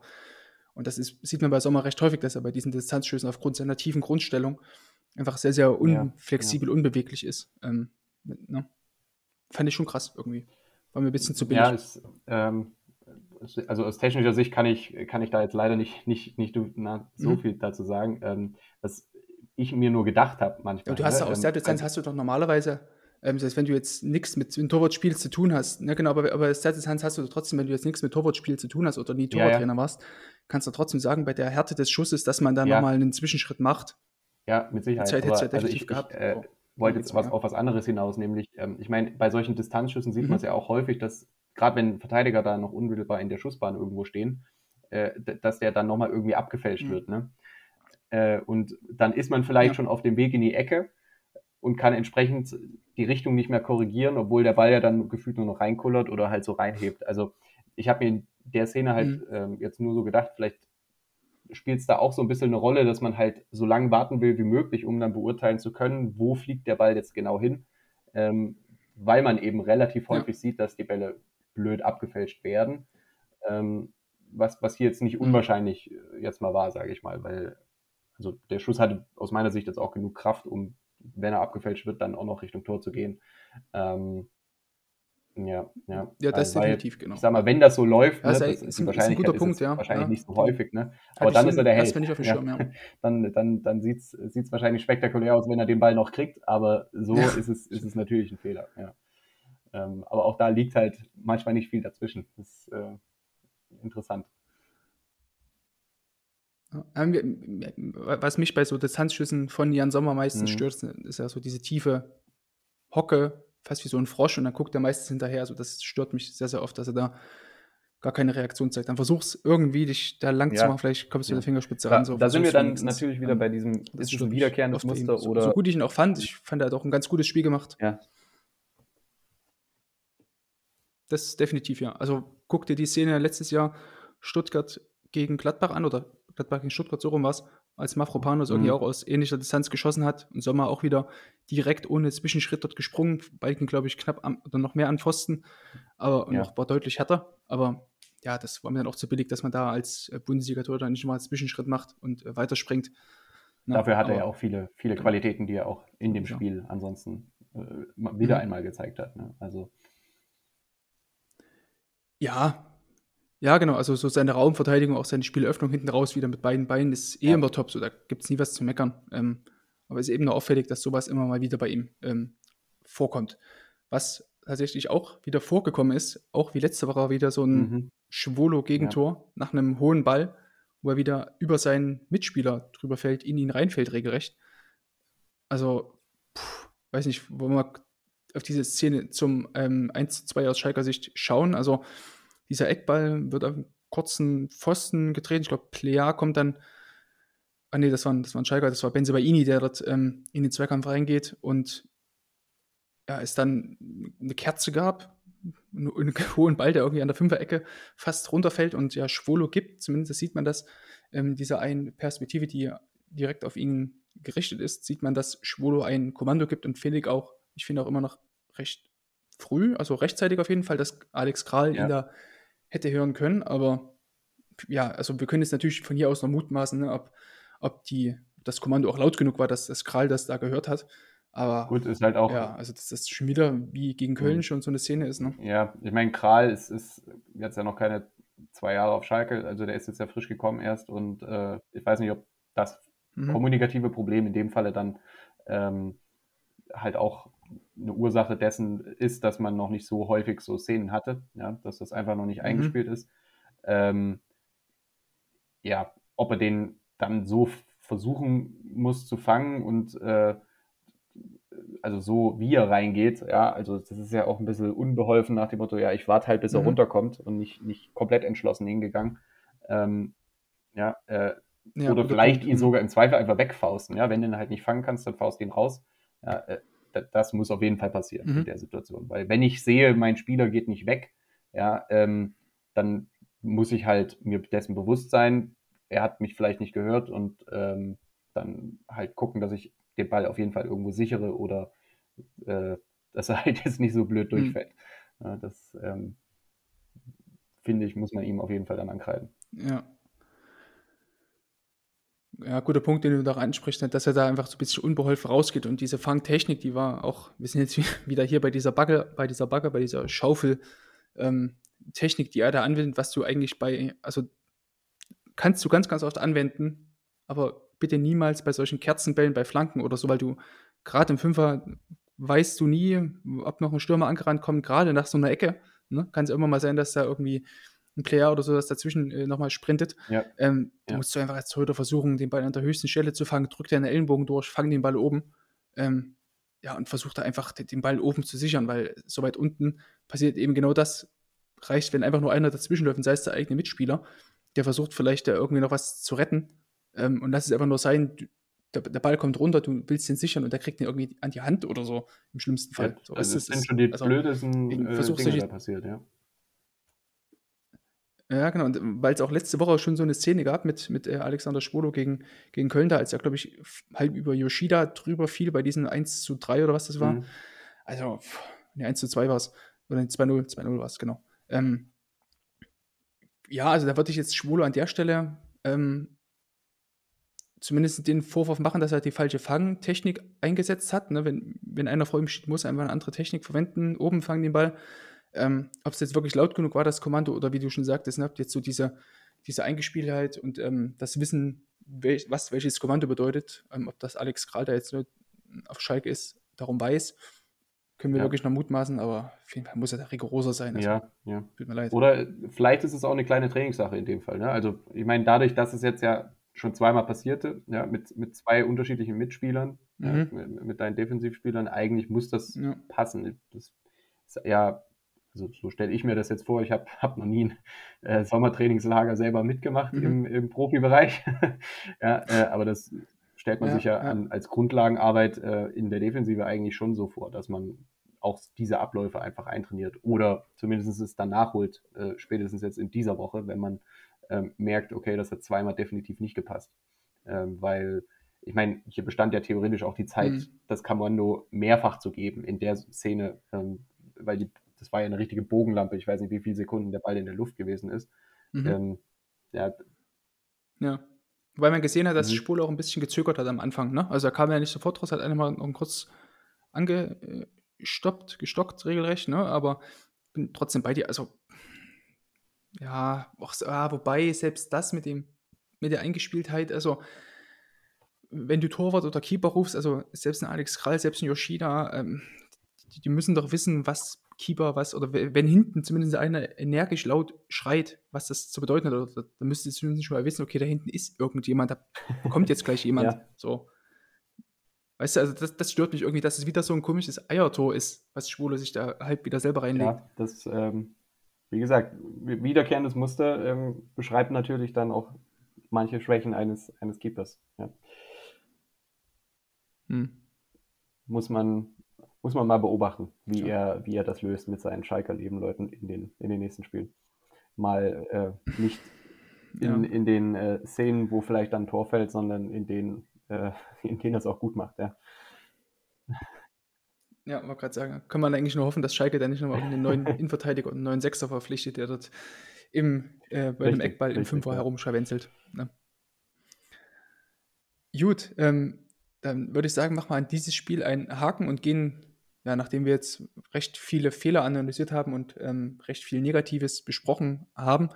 Und das ist, sieht man bei Sommer recht häufig, dass er bei diesen Distanzschüssen aufgrund seiner tiefen Grundstellung einfach sehr, sehr unflexibel, ja, ja. unbeweglich ist. Ähm, ne? Fand ich schon krass irgendwie. War mir ein bisschen zu billig. Ja, es, ähm, also aus technischer Sicht kann ich, kann ich da jetzt leider nicht, nicht, nicht na, so mhm. viel dazu sagen. Ähm, was ich mir nur gedacht habe manchmal. Ja, du hast ne? aus der ähm, Distanz hast du doch normalerweise, ähm, selbst wenn du jetzt nichts mit dem Torwartspiel zu tun hast, ne, genau, aber, aber der Distanz hast du trotzdem, wenn du jetzt nichts mit Torwartspiel zu tun hast oder nie Torwarttrainer ja, ja. warst, kannst du trotzdem sagen, bei der Härte des Schusses, dass man da ja. nochmal einen Zwischenschritt macht. Ja, mit Sicherheit. Die Zeit hätte ja also ich, gehabt. Ich, äh, wollte jetzt was, auf was anderes hinaus, nämlich, ähm, ich meine, bei solchen Distanzschüssen sieht mhm. man es ja auch häufig, dass gerade wenn Verteidiger da noch unmittelbar in der Schussbahn irgendwo stehen, äh, dass der dann nochmal irgendwie abgefälscht mhm. wird. Ne? Äh, und dann ist man vielleicht schon auf dem Weg in die Ecke und kann entsprechend die Richtung nicht mehr korrigieren, obwohl der Ball ja dann gefühlt nur noch reinkullert oder halt so reinhebt. Also ich habe mir in der Szene halt mhm. ähm, jetzt nur so gedacht, vielleicht spielt es da auch so ein bisschen eine Rolle, dass man halt so lange warten will wie möglich, um dann beurteilen zu können, wo fliegt der Ball jetzt genau hin, ähm, weil man eben relativ häufig ja. sieht, dass die Bälle blöd abgefälscht werden. Ähm, was, was hier jetzt nicht mhm. unwahrscheinlich äh, jetzt mal war, sage ich mal, weil also der Schuss hatte aus meiner Sicht jetzt auch genug Kraft, um, wenn er abgefälscht wird, dann auch noch Richtung Tor zu gehen. Ähm, ja, ja. Ja, das also, definitiv, genau. Ich sag mal, wenn das so läuft, das, ne, das ist, ein, ist ein guter Punkt, ja. Wahrscheinlich ja. nicht so häufig, ne? Aber dann ist er der Held. Das ich auf dem Schirm, ja. Dann, dann, dann sieht es wahrscheinlich spektakulär aus, wenn er den Ball noch kriegt, aber so ja. ist, es, ist es natürlich ein Fehler, ja. Ähm, aber auch da liegt halt manchmal nicht viel dazwischen. Das ist äh, interessant. Was mich bei so Distanzschüssen von Jan Sommer meistens mhm. stört, ist ja so diese tiefe Hocke, fast wie so ein Frosch und dann guckt er meistens hinterher. Also das stört mich sehr, sehr oft, dass er da gar keine Reaktion zeigt. Dann versuch's irgendwie, dich da lang ja. zu machen, vielleicht kommst du ja. mit der Fingerspitze ran. So da sind wir dann natürlich wieder bei diesem, ist es ein wiederkehrendes Muster so, oder. So gut ich ihn auch fand, ich fand, er hat auch ein ganz gutes Spiel gemacht. Ja. Das definitiv, ja. Also guck dir die Szene letztes Jahr Stuttgart gegen Gladbach an oder Gladbach gegen Stuttgart so rum war als Mafropanos mhm. irgendwie auch aus ähnlicher Distanz geschossen hat und Sommer auch wieder direkt ohne Zwischenschritt dort gesprungen. Balken, glaube ich, knapp am, oder noch mehr an Pfosten, aber ja. noch war deutlich härter. Aber ja, das war mir dann auch zu billig, dass man da als äh, Bundesliga-Tor dann nicht mal einen Zwischenschritt macht und äh, weiterspringt. Na, Dafür hat er ja auch viele, viele genau. Qualitäten, die er auch in dem ja. Spiel ansonsten äh, wieder mhm. einmal gezeigt hat. Ne? Also ja, ja, genau. Also so seine Raumverteidigung, auch seine Spielöffnung hinten raus wieder mit beiden Beinen ist eh ja. immer top. So, da gibt es nie was zu meckern. Ähm, aber es ist eben nur auffällig, dass sowas immer mal wieder bei ihm ähm, vorkommt. Was tatsächlich auch wieder vorgekommen ist, auch wie letzte Woche wieder so ein mhm. Schwolo-Gegentor ja. nach einem hohen Ball, wo er wieder über seinen Mitspieler drüber fällt, in ihn reinfällt, regelrecht. Also, pff, weiß nicht, wo man auf diese Szene zum ähm, 1 zu 2 aus Schalker Sicht schauen. Also dieser Eckball wird auf einen kurzen Pfosten getreten. Ich glaube, Plea kommt dann. Ah nee, das war, das war ein Schalker, das war Benzebaini, der dort ähm, in den Zweikampf reingeht und ja, es dann eine Kerze gab, einen, einen hohen Ball, der irgendwie an der Fünferecke fast runterfällt und ja, Schwolo gibt, zumindest sieht man das, ähm, dieser einen Perspektive, die direkt auf ihn gerichtet ist, sieht man, dass Schwolo ein Kommando gibt und Felix auch, ich finde auch immer noch recht früh, also rechtzeitig auf jeden Fall, dass Alex Kral ja. ihn da hätte hören können, aber ja, also wir können jetzt natürlich von hier aus noch mutmaßen, ne, ob, ob die, das Kommando auch laut genug war, dass das Kral das da gehört hat. Aber gut, ist halt auch. Ja, also dass das schon wieder wie gegen Köln mhm. schon so eine Szene ist, ne? Ja, ich meine, Kral ist, ist jetzt ja noch keine zwei Jahre auf Schalke, also der ist jetzt ja frisch gekommen erst und äh, ich weiß nicht, ob das mhm. kommunikative Problem in dem Falle dann ähm, halt auch eine Ursache dessen ist, dass man noch nicht so häufig so Szenen hatte, ja, dass das einfach noch nicht mhm. eingespielt ist. Ähm, ja, ob er den dann so versuchen muss zu fangen und äh, also so wie er reingeht, ja, also das ist ja auch ein bisschen unbeholfen nach dem Motto, ja, ich warte halt, bis er mhm. runterkommt und nicht, nicht komplett entschlossen hingegangen. Ähm, ja, äh, Ja, Oder vielleicht ihn sogar im Zweifel einfach wegfausten. Ja, wenn du ihn halt nicht fangen kannst, dann faust ihn raus. Ja, äh, das muss auf jeden Fall passieren mhm. in der Situation. Weil wenn ich sehe, mein Spieler geht nicht weg, ja, ähm, dann muss ich halt mir dessen bewusst sein, er hat mich vielleicht nicht gehört und ähm, dann halt gucken, dass ich den Ball auf jeden Fall irgendwo sichere oder äh, dass er halt jetzt nicht so blöd mhm. durchfällt. Mhm. Ja, das ähm, finde ich, muss man ihm auf jeden Fall dann ankreiden. Ja. Ja, guter Punkt, den du da ansprichst, ne, dass er da einfach so ein bisschen unbeholfen rausgeht und diese Fangtechnik, die war auch, wir sind jetzt wieder hier bei dieser Bagger, bei dieser Bagger, bei dieser Schaufel, ähm, die er da anwendet, was du eigentlich bei, also kannst du ganz, ganz oft anwenden, aber bitte niemals bei solchen Kerzenbällen, bei Flanken oder so, weil du gerade im Fünfer weißt du nie, ob noch ein Stürmer angerannt kommt, gerade nach so einer Ecke. Ne? Kann es immer mal sein, dass da irgendwie ein Player oder so, das dazwischen äh, nochmal sprintet. Ja. Ähm, ja. Du musst du einfach als Torhüter versuchen, den Ball an der höchsten Stelle zu fangen, drück deine Ellenbogen durch, fang den Ball oben. Ähm, ja, und versuch da einfach den Ball oben zu sichern, weil so weit unten passiert eben genau das. Reicht, wenn einfach nur einer dazwischen läuft, sei es der eigene Mitspieler, der versucht vielleicht da irgendwie noch was zu retten. Ähm, und lass es einfach nur sein, der, der, Ball kommt runter, du willst den sichern und der kriegt den irgendwie an die Hand oder so, im schlimmsten Fall. Ja, so, also das sind schon die also, blödesten äh, Dinge, da passiert, ja. Ja, genau. Und weil es auch letzte Woche schon so eine Szene gab mit, mit äh, Alexander Schwolo gegen, gegen Köln, da als er, glaube ich, halb über Yoshida drüber fiel bei diesen 1 zu 3 oder was das war. Mhm. Also, ne, 1 zu 2 war es. Oder 2-0, 2-0 war es, genau. Ähm, ja, also da würde ich jetzt Schwolo an der Stelle ähm, zumindest den Vorwurf machen, dass er die falsche Fangtechnik eingesetzt hat. Ne? Wenn, wenn einer vor ihm steht, muss er einfach eine andere Technik verwenden. Oben fangen den Ball. Ähm, ob es jetzt wirklich laut genug war, das Kommando, oder wie du schon sagtest, ne, jetzt so diese, diese Eingespieltheit und ähm, das Wissen, welch, was welches Kommando bedeutet, ähm, ob das Alex Kral da jetzt nur auf Schalke ist, darum weiß, können wir ja. wirklich noch mutmaßen, aber auf jeden Fall muss er da rigoroser sein. Also, ja, ja. Tut mir leid. Oder vielleicht ist es auch eine kleine Trainingssache in dem Fall. Ne? Also, ich meine, dadurch, dass es jetzt ja schon zweimal passierte, ja, mit, mit zwei unterschiedlichen Mitspielern, mhm. ja, mit, mit, deinen Defensivspielern, eigentlich muss das ja. passen. Das ist ja also so stelle ich mir das jetzt vor. Ich habe hab noch nie ein äh, Sommertrainingslager selber mitgemacht mhm. im, im Profibereich. ja, äh, aber das stellt man ja, sich ja. An, als Grundlagenarbeit äh, in der Defensive eigentlich schon so vor, dass man auch diese Abläufe einfach eintrainiert oder zumindest es dann nachholt, äh, spätestens jetzt in dieser Woche, wenn man ähm, merkt, okay, das hat zweimal definitiv nicht gepasst. Ähm, weil ich meine, hier bestand ja theoretisch auch die Zeit, mhm. das Kommando mehrfach zu geben in der Szene, ähm, weil die das war ja eine richtige Bogenlampe. Ich weiß nicht, wie viele Sekunden der Ball in der Luft gewesen ist. Mhm. Ähm, ja. ja. Weil man gesehen hat, dass mhm. die Spule auch ein bisschen gezögert hat am Anfang. Ne? Also er kam ja nicht sofort raus, hat einmal noch kurz angestoppt, gestockt regelrecht, ne? aber bin trotzdem bei dir. Also ja, auch, ah, wobei selbst das mit dem mit der Eingespieltheit, also wenn du Torwart oder Keeper rufst, also selbst ein Alex Krall, selbst ein Yoshida, ähm, die, die, müssen doch wissen, was Keeper was, oder wenn hinten zumindest einer energisch laut schreit, was das zu bedeuten hat, oder, dann müsste es zumindest schon mal wissen, okay, da hinten ist irgendjemand, da kommt jetzt gleich jemand. ja. So. Weißt du, also das, das, stört mich irgendwie, dass es wieder so ein komisches Eiertor ist, was Schwule sich da halb wieder selber reinlegt. Ja, das, ähm, wie gesagt, wiederkehrendes Muster ähm, beschreibt natürlich dann auch manche Schwächen eines, eines Keepers. Ja. Hm. Muss man muss man mal beobachten, wie, ja. er, wie er das löst mit seinen Schalker Nebenleuten in den, in den nächsten Spielen. Mal äh, nicht in, ja. in den äh, Szenen, wo vielleicht dann ein Tor fällt, sondern in denen, äh, in denen es auch gut macht. Ja, ja wollte gerade sagen, kann man eigentlich nur hoffen, dass Schalke dann nicht nochmal einen neuen Innenverteidiger und einen neuen Sechser verpflichtet, der dort im, äh, bei richtig, dem Eckball richtig, im Fünfer ja. herumscharwenzelt. Ne? Gut, ähm, dann würde ich sagen, machen wir an dieses Spiel einen Haken und gehen ja, nachdem wir jetzt recht viele Fehler analysiert haben und ähm, recht viel Negatives besprochen haben,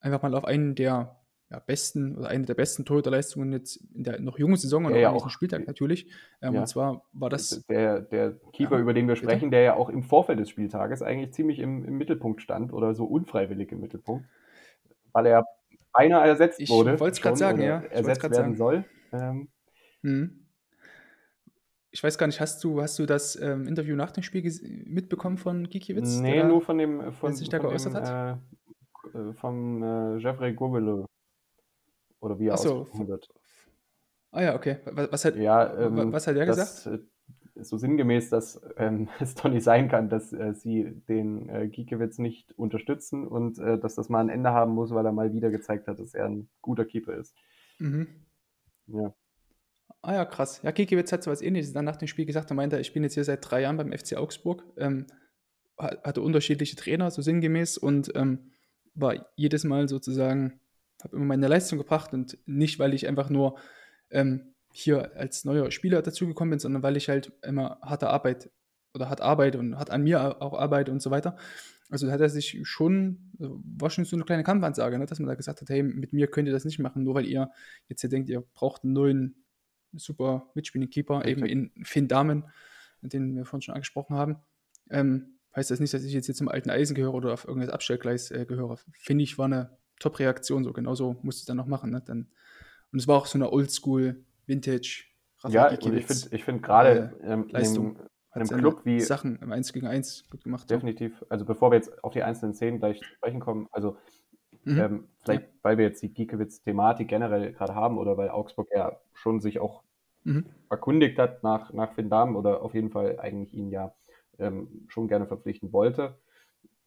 einfach mal auf einen der ja, besten oder eine der besten Torhüterleistungen jetzt in der noch jungen Saison und ja, auch Spieltag natürlich. Ähm, ja. Und zwar war das. Der, der Keeper, über den wir sprechen, bitte? der ja auch im Vorfeld des Spieltages eigentlich ziemlich im, im, Mittelpunkt stand oder so unfreiwillig im Mittelpunkt, weil er beinahe ersetzt ich wurde. Ich wollte es gerade sagen, ja. Ersetzt werden sagen. soll. Ähm, mhm ich weiß gar nicht, hast du, hast du das ähm, Interview nach dem Spiel mitbekommen von Gikiewicz? Nee, nur von dem, von, sich da geäußert dem, hat? Äh, äh, vom äh, Jeffrey Gobelou. oder wie er so, ausgesprochen wird. Ah ja, okay. Was, was hat, ja, ähm, was hat er das, gesagt? Äh, so sinngemäß, dass ähm, es doch nicht sein kann, dass äh, sie den äh, Giekewitz nicht unterstützen und äh, dass das mal ein Ende haben muss, weil er mal wieder gezeigt hat, dass er ein guter Keeper ist. Mhm. Ja. Ah ja, krass. Ja, Giekewitz hat so was ähnliches dann nach dem Spiel gesagt. Er meinte, ich bin jetzt hier seit drei Jahren beim FC Augsburg, ähm, hatte unterschiedliche Trainer, so sinngemäß, und ähm, war jedes Mal sozusagen, habe immer meine Leistung gebracht und nicht, weil ich einfach nur ähm, hier als neuer Spieler dazugekommen bin, sondern weil ich halt immer harte Arbeit oder hart arbeite und hat an mir auch arbeite und so weiter. Also hat er sich schon, also war schon so eine kleine Kampfansage, ne, dass man da gesagt hat, hey, mit mir könnt ihr das nicht machen, nur weil ihr jetzt hier denkt, ihr braucht einen neuen super mitspielenden Keeper, okay. eben in Finn Damen, den wir vorhin schon angesprochen haben. Ähm, heißt das nicht, dass ich jetzt, jetzt zum alten Eisen gehöre oder auf irgendein Abstellgleis äh, gehöre. Finde ich, war eine Top-Reaktion, so genauso musst du es dann noch machen. Ne? Dann und es war auch so eine Oldschool, Vintage. ja, und ich finde ich find gerade äh, ähm, Leistung. In einem Club wie. Sachen im 1 gegen 1 gut gemacht. Definitiv. So. Also, bevor wir jetzt auf die einzelnen Szenen gleich sprechen kommen, also mhm. ähm, vielleicht, weil wir jetzt die Giekewitz-Thematik generell gerade haben oder weil Augsburg ja schon sich auch mhm. erkundigt hat nach, nach Finn Dahm oder auf jeden Fall eigentlich ihn ja ähm, schon gerne verpflichten wollte.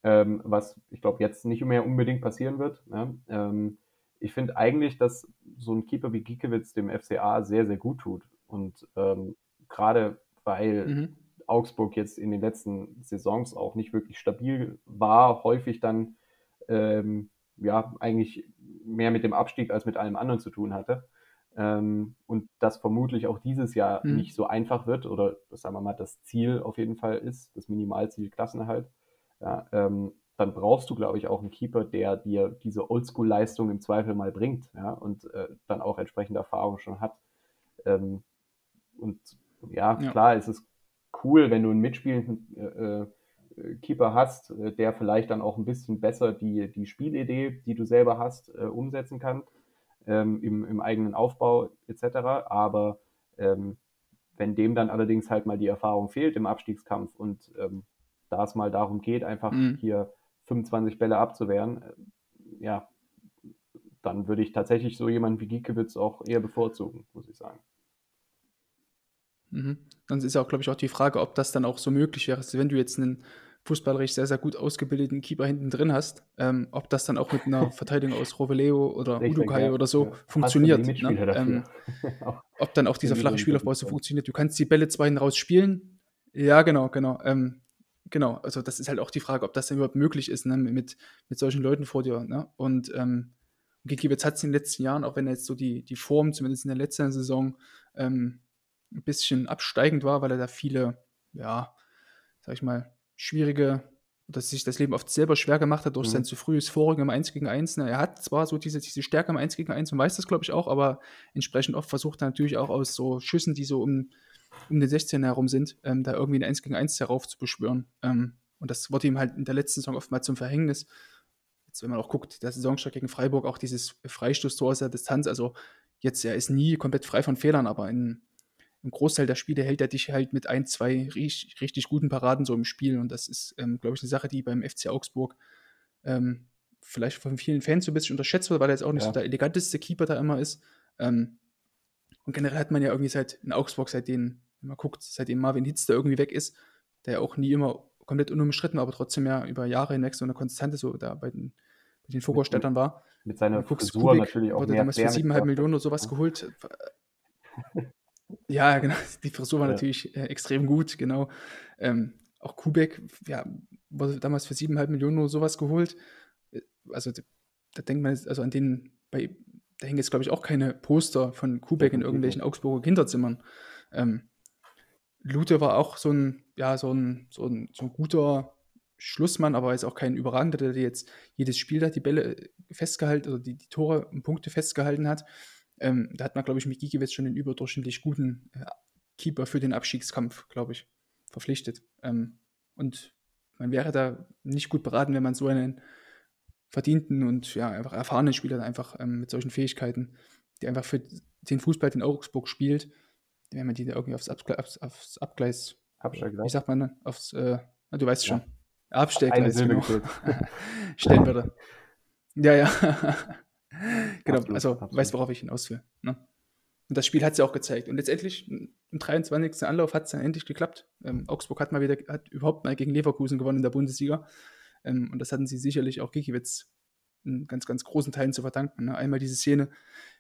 Ähm, was ich glaube jetzt nicht mehr unbedingt passieren wird. Ja? Ähm, ich finde eigentlich, dass so ein Keeper wie Giekewitz dem FCA sehr, sehr gut tut. Und ähm, gerade weil mhm. Augsburg jetzt in den letzten Saisons auch nicht wirklich stabil war, häufig dann ähm, ja eigentlich mehr mit dem Abstieg als mit allem anderen zu tun hatte. Ähm, und das vermutlich auch dieses Jahr mhm. nicht so einfach wird oder sagen wir mal das Ziel auf jeden Fall ist, das Minimalziel Klassenerhalt. Ja, ähm, dann brauchst du, glaube ich, auch einen Keeper, der dir diese Oldschool-Leistung im Zweifel mal bringt, ja, und äh, dann auch entsprechende Erfahrung schon hat. Ähm, und ja, ja, klar, es ist cool, wenn du einen mitspielenden äh, äh, Keeper hast, äh, der vielleicht dann auch ein bisschen besser die, die Spielidee, die du selber hast, äh, umsetzen kann, ähm, im, im eigenen Aufbau etc. Aber ähm, wenn dem dann allerdings halt mal die Erfahrung fehlt im Abstiegskampf und ähm, da es mal darum geht, einfach mhm. hier 25 Bälle abzuwehren, äh, ja, dann würde ich tatsächlich so jemanden wie Giekewitz auch eher bevorzugen, muss ich sagen. Mhm. Dann ist ja auch, glaube ich, auch die Frage, ob das dann auch so möglich wäre, wenn du jetzt einen fußballerisch sehr, sehr gut ausgebildeten Keeper hinten drin hast, ähm, ob das dann auch mit einer Verteidigung aus Roveleo oder Richtig, Udukai ja. oder so ja. funktioniert. Ne? Ähm, ob dann auch dieser flache Spielaufbau so funktioniert. Du kannst die Bälle hinten raus spielen. Ja, genau, genau. Ähm, genau, also das ist halt auch die Frage, ob das denn überhaupt möglich ist, ne, mit, mit solchen Leuten vor dir. Ne? Und ähm, Gikiewicz hat es in den letzten Jahren, auch wenn er jetzt so die, die Form, zumindest in der letzten Saison, ähm, ein bisschen absteigend war, weil er da viele, ja, sag ich mal, schwierige, dass sich das Leben oft selber schwer gemacht hat durch mhm. sein zu frühes Vorrücken im 1 gegen 1. Ne? Er hat zwar so diese, diese Stärke im 1 gegen 1 und weiß das, glaube ich, auch, aber entsprechend oft versucht er natürlich auch aus so Schüssen, die so um um den 16 herum sind, ähm, da irgendwie ein 1 gegen 1 herauf zu beschwören. Ähm, und das wurde ihm halt in der letzten Saison oftmals zum Verhängnis. Jetzt, wenn man auch guckt, der Saisonstart gegen Freiburg, auch dieses Freistoßtor aus der Distanz, also jetzt, er ist nie komplett frei von Fehlern, aber in, im Großteil der Spiele hält er dich halt mit ein, zwei richtig, richtig guten Paraden so im Spiel. Und das ist, ähm, glaube ich, eine Sache, die beim FC Augsburg ähm, vielleicht von vielen Fans so ein bisschen unterschätzt wird, weil er jetzt auch nicht ja. so der eleganteste Keeper da immer ist. Ähm, und generell hat man ja irgendwie seit in Augsburg, seitdem, wenn man guckt, seitdem Marvin Hitz da irgendwie weg ist, der ja auch nie immer komplett unumstritten, aber trotzdem ja über Jahre hinweg so eine Konstante so da bei den, bei den Vogelstädtern war. Mit seiner Frisur Kubik natürlich auch wurde mehr damals für siebeneinhalb Millionen oder sowas ja. geholt. ja, genau. Die Frisur war ja. natürlich äh, extrem gut, genau. Ähm, auch Kubek, ja, wurde damals für siebeneinhalb Millionen oder sowas geholt. Äh, also da denkt man, also an den bei da hängen jetzt, glaube ich, auch keine Poster von Kubek in irgendwelchen Augsburger Kinderzimmern. Ähm, Lute war auch so ein, ja, so ein, so ein, so ein guter Schlussmann, aber ist auch kein überragender, der jetzt jedes Spiel da die Bälle festgehalten oder die, die Tore und Punkte festgehalten hat. Ähm, da hat man, glaube ich, mit Gikiewicz schon einen überdurchschnittlich guten äh, Keeper für den Abstiegskampf, glaube ich, verpflichtet. Ähm, und man wäre da nicht gut beraten, wenn man so einen verdienten und ja, einfach erfahrenen Spieler einfach ähm, mit solchen Fähigkeiten, die einfach für den Fußball, den Augsburg spielt, wenn man die da irgendwie aufs, Abgle aufs, aufs Abgleis, Abstellgleis. wie sagt man, ne? aufs, äh, du weißt schon, ja. Abstellgleis, genau. stellen würde. Ja, ja. Genau, absolut, also absolut. weißt, worauf ich hinaus will. Ne? Und das Spiel hat es ja auch gezeigt. Und letztendlich, im 23. Anlauf hat es dann endlich geklappt. Ähm, Augsburg hat mal wieder, hat überhaupt mal gegen Leverkusen gewonnen in der Bundesliga. Ähm, und das hatten sie sicherlich auch Gikiewicz in ganz, ganz großen Teilen zu verdanken. Ne? Einmal diese Szene,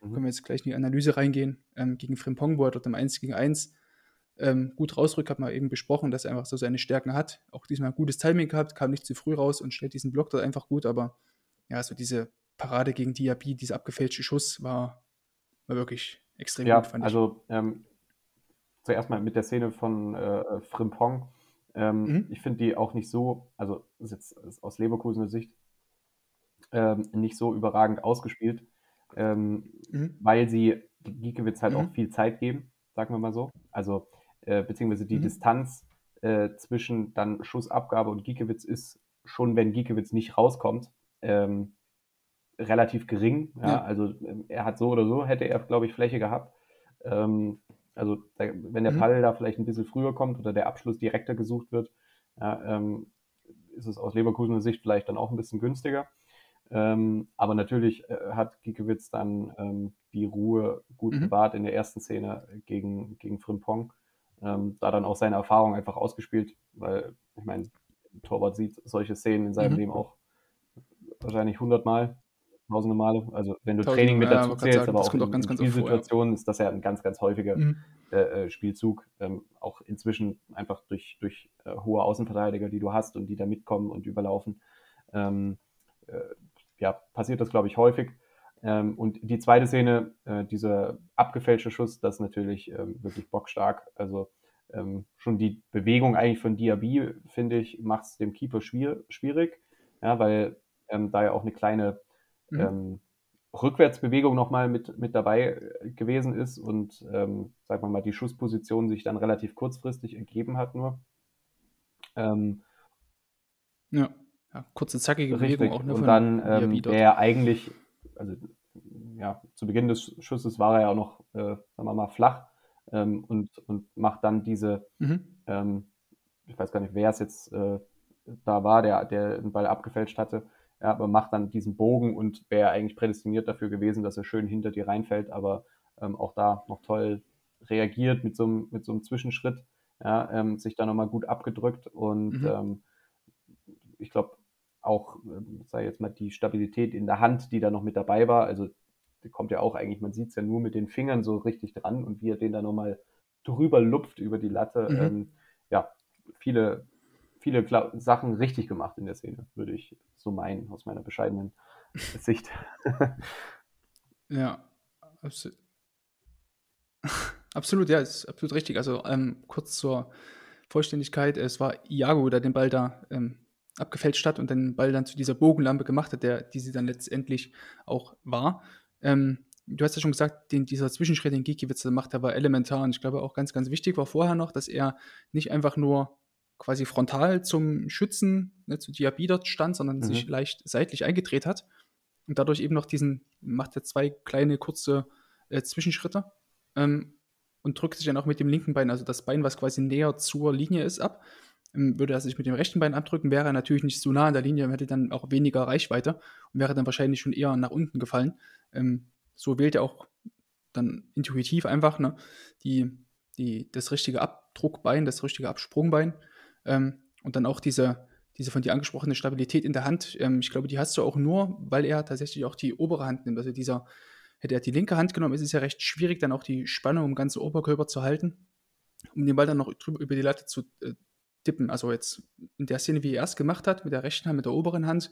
mhm. können wir jetzt gleich in die Analyse reingehen, ähm, gegen Frimpong, wo er dort im 1 gegen 1 ähm, gut rausrückt, hat man eben besprochen, dass er einfach so seine Stärken hat. Auch diesmal gutes Timing gehabt, kam nicht zu früh raus und stellt diesen Block dort einfach gut, aber ja, so diese Parade gegen Diaby, dieser abgefälschte Schuss war, war wirklich extrem ja, gut, fand ich. Also ähm, zuerst mal mit der Szene von äh, Frimpong. Ähm, mhm. Ich finde die auch nicht so, also ist jetzt ist aus Leverkusener Sicht ähm, nicht so überragend ausgespielt, ähm, mhm. weil sie Giekewitz halt mhm. auch viel Zeit geben, sagen wir mal so. Also äh, beziehungsweise die mhm. Distanz äh, zwischen dann Schussabgabe und Giekewitz ist schon, wenn Giekewitz nicht rauskommt, ähm, relativ gering. Ja? Ja. Also ähm, er hat so oder so, hätte er, glaube ich, Fläche gehabt. Ähm, also wenn der mhm. Ball da vielleicht ein bisschen früher kommt oder der Abschluss direkter gesucht wird, ja, ähm, ist es aus Leverkusener Sicht vielleicht dann auch ein bisschen günstiger. Ähm, aber natürlich äh, hat Giekewitz dann ähm, die Ruhe gut mhm. bewahrt in der ersten Szene gegen, gegen Frimpong. Ähm, da dann auch seine Erfahrung einfach ausgespielt, weil ich meine, Torwart sieht solche Szenen in seinem mhm. Leben auch wahrscheinlich hundertmal, tausende Male. Also wenn du Tausend, Training mit dazu ja, zählst, sagen, aber auch in, auch ganz, in Spielsituationen ja. ist das ja ein ganz, ganz häufiger mhm. äh, äh Spielzug. Ähm, auch inzwischen einfach durch, durch äh, hohe Außenverteidiger, die du hast und die da mitkommen und überlaufen. Ähm, äh, ja, passiert das, glaube ich, häufig. Ähm, und die zweite Szene, äh, dieser abgefälschte Schuss, das ist natürlich ähm, wirklich bockstark. Also ähm, schon die Bewegung eigentlich von Diaby, finde ich, macht es dem Keeper schwier schwierig, ja, weil ähm, da ja auch eine kleine mhm. Ähm, Rückwärtsbewegung nochmal mit, mit dabei äh, gewesen ist und, ähm, sagen wir mal, die Schussposition sich dann relativ kurzfristig ergeben hat nur. Ähm, ja ja, kurze, zackige Richtig. Bewegung auch nur Und dann ähm, der eigentlich, also ja, zu Beginn des Schusses war er ja auch noch, äh, sagen wir mal, flach ähm, und, und macht dann diese, mhm. ähm, ich weiß gar nicht, wer es jetzt äh, da war, der, der den Ball abgefälscht hatte, ja, aber macht dann diesen Bogen und wäre eigentlich prädestiniert dafür gewesen, dass er schön hinter dir reinfällt, aber ähm, auch da noch toll reagiert mit so einem, mit so einem Zwischenschritt, ja, ähm, sich da nochmal gut abgedrückt und mhm. ähm, ich glaube, auch, ähm, sei jetzt mal, die Stabilität in der Hand, die da noch mit dabei war. Also, die kommt ja auch eigentlich, man sieht es ja nur mit den Fingern so richtig dran und wie er den da nochmal drüber lupft über die Latte. Mhm. Ähm, ja, viele, viele Sachen richtig gemacht in der Szene, würde ich so meinen, aus meiner bescheidenen Sicht. ja, absolut. absolut, ja, ist absolut richtig. Also ähm, kurz zur Vollständigkeit, es war Iago, der den Ball da ähm, abgefälscht hat und den Ball dann zu dieser Bogenlampe gemacht hat, der, die sie dann letztendlich auch war. Ähm, du hast ja schon gesagt, den, dieser Zwischenschritt, den Gikiewicz macht, der war elementar und ich glaube auch ganz, ganz wichtig war vorher noch, dass er nicht einfach nur quasi frontal zum Schützen, ne, zu Diaby dort stand, sondern mhm. sich leicht seitlich eingedreht hat und dadurch eben noch diesen, macht er zwei kleine kurze äh, Zwischenschritte ähm, und drückt sich dann auch mit dem linken Bein, also das Bein, was quasi näher zur Linie ist, ab ähm, würde er sich mit dem rechten Bein abdrücken, wäre er natürlich nicht so nah an der Linie, hätte dann auch weniger Reichweite und wäre dann wahrscheinlich schon eher nach unten gefallen. Ähm, so wählt er auch dann intuitiv einfach ne, die, die, das richtige Abdruckbein, das richtige Absprungbein ähm, und dann auch diese, diese von dir angesprochene Stabilität in der Hand. Ähm, ich glaube, die hast du auch nur, weil er tatsächlich auch die obere Hand nimmt. Also dieser, hätte er die linke Hand genommen, ist es ja recht schwierig, dann auch die Spannung im ganzen Oberkörper zu halten, um den Ball dann noch drüber, über die Latte zu, äh, tippen. Also jetzt in der Szene, wie er es gemacht hat, mit der rechten Hand, mit der oberen Hand,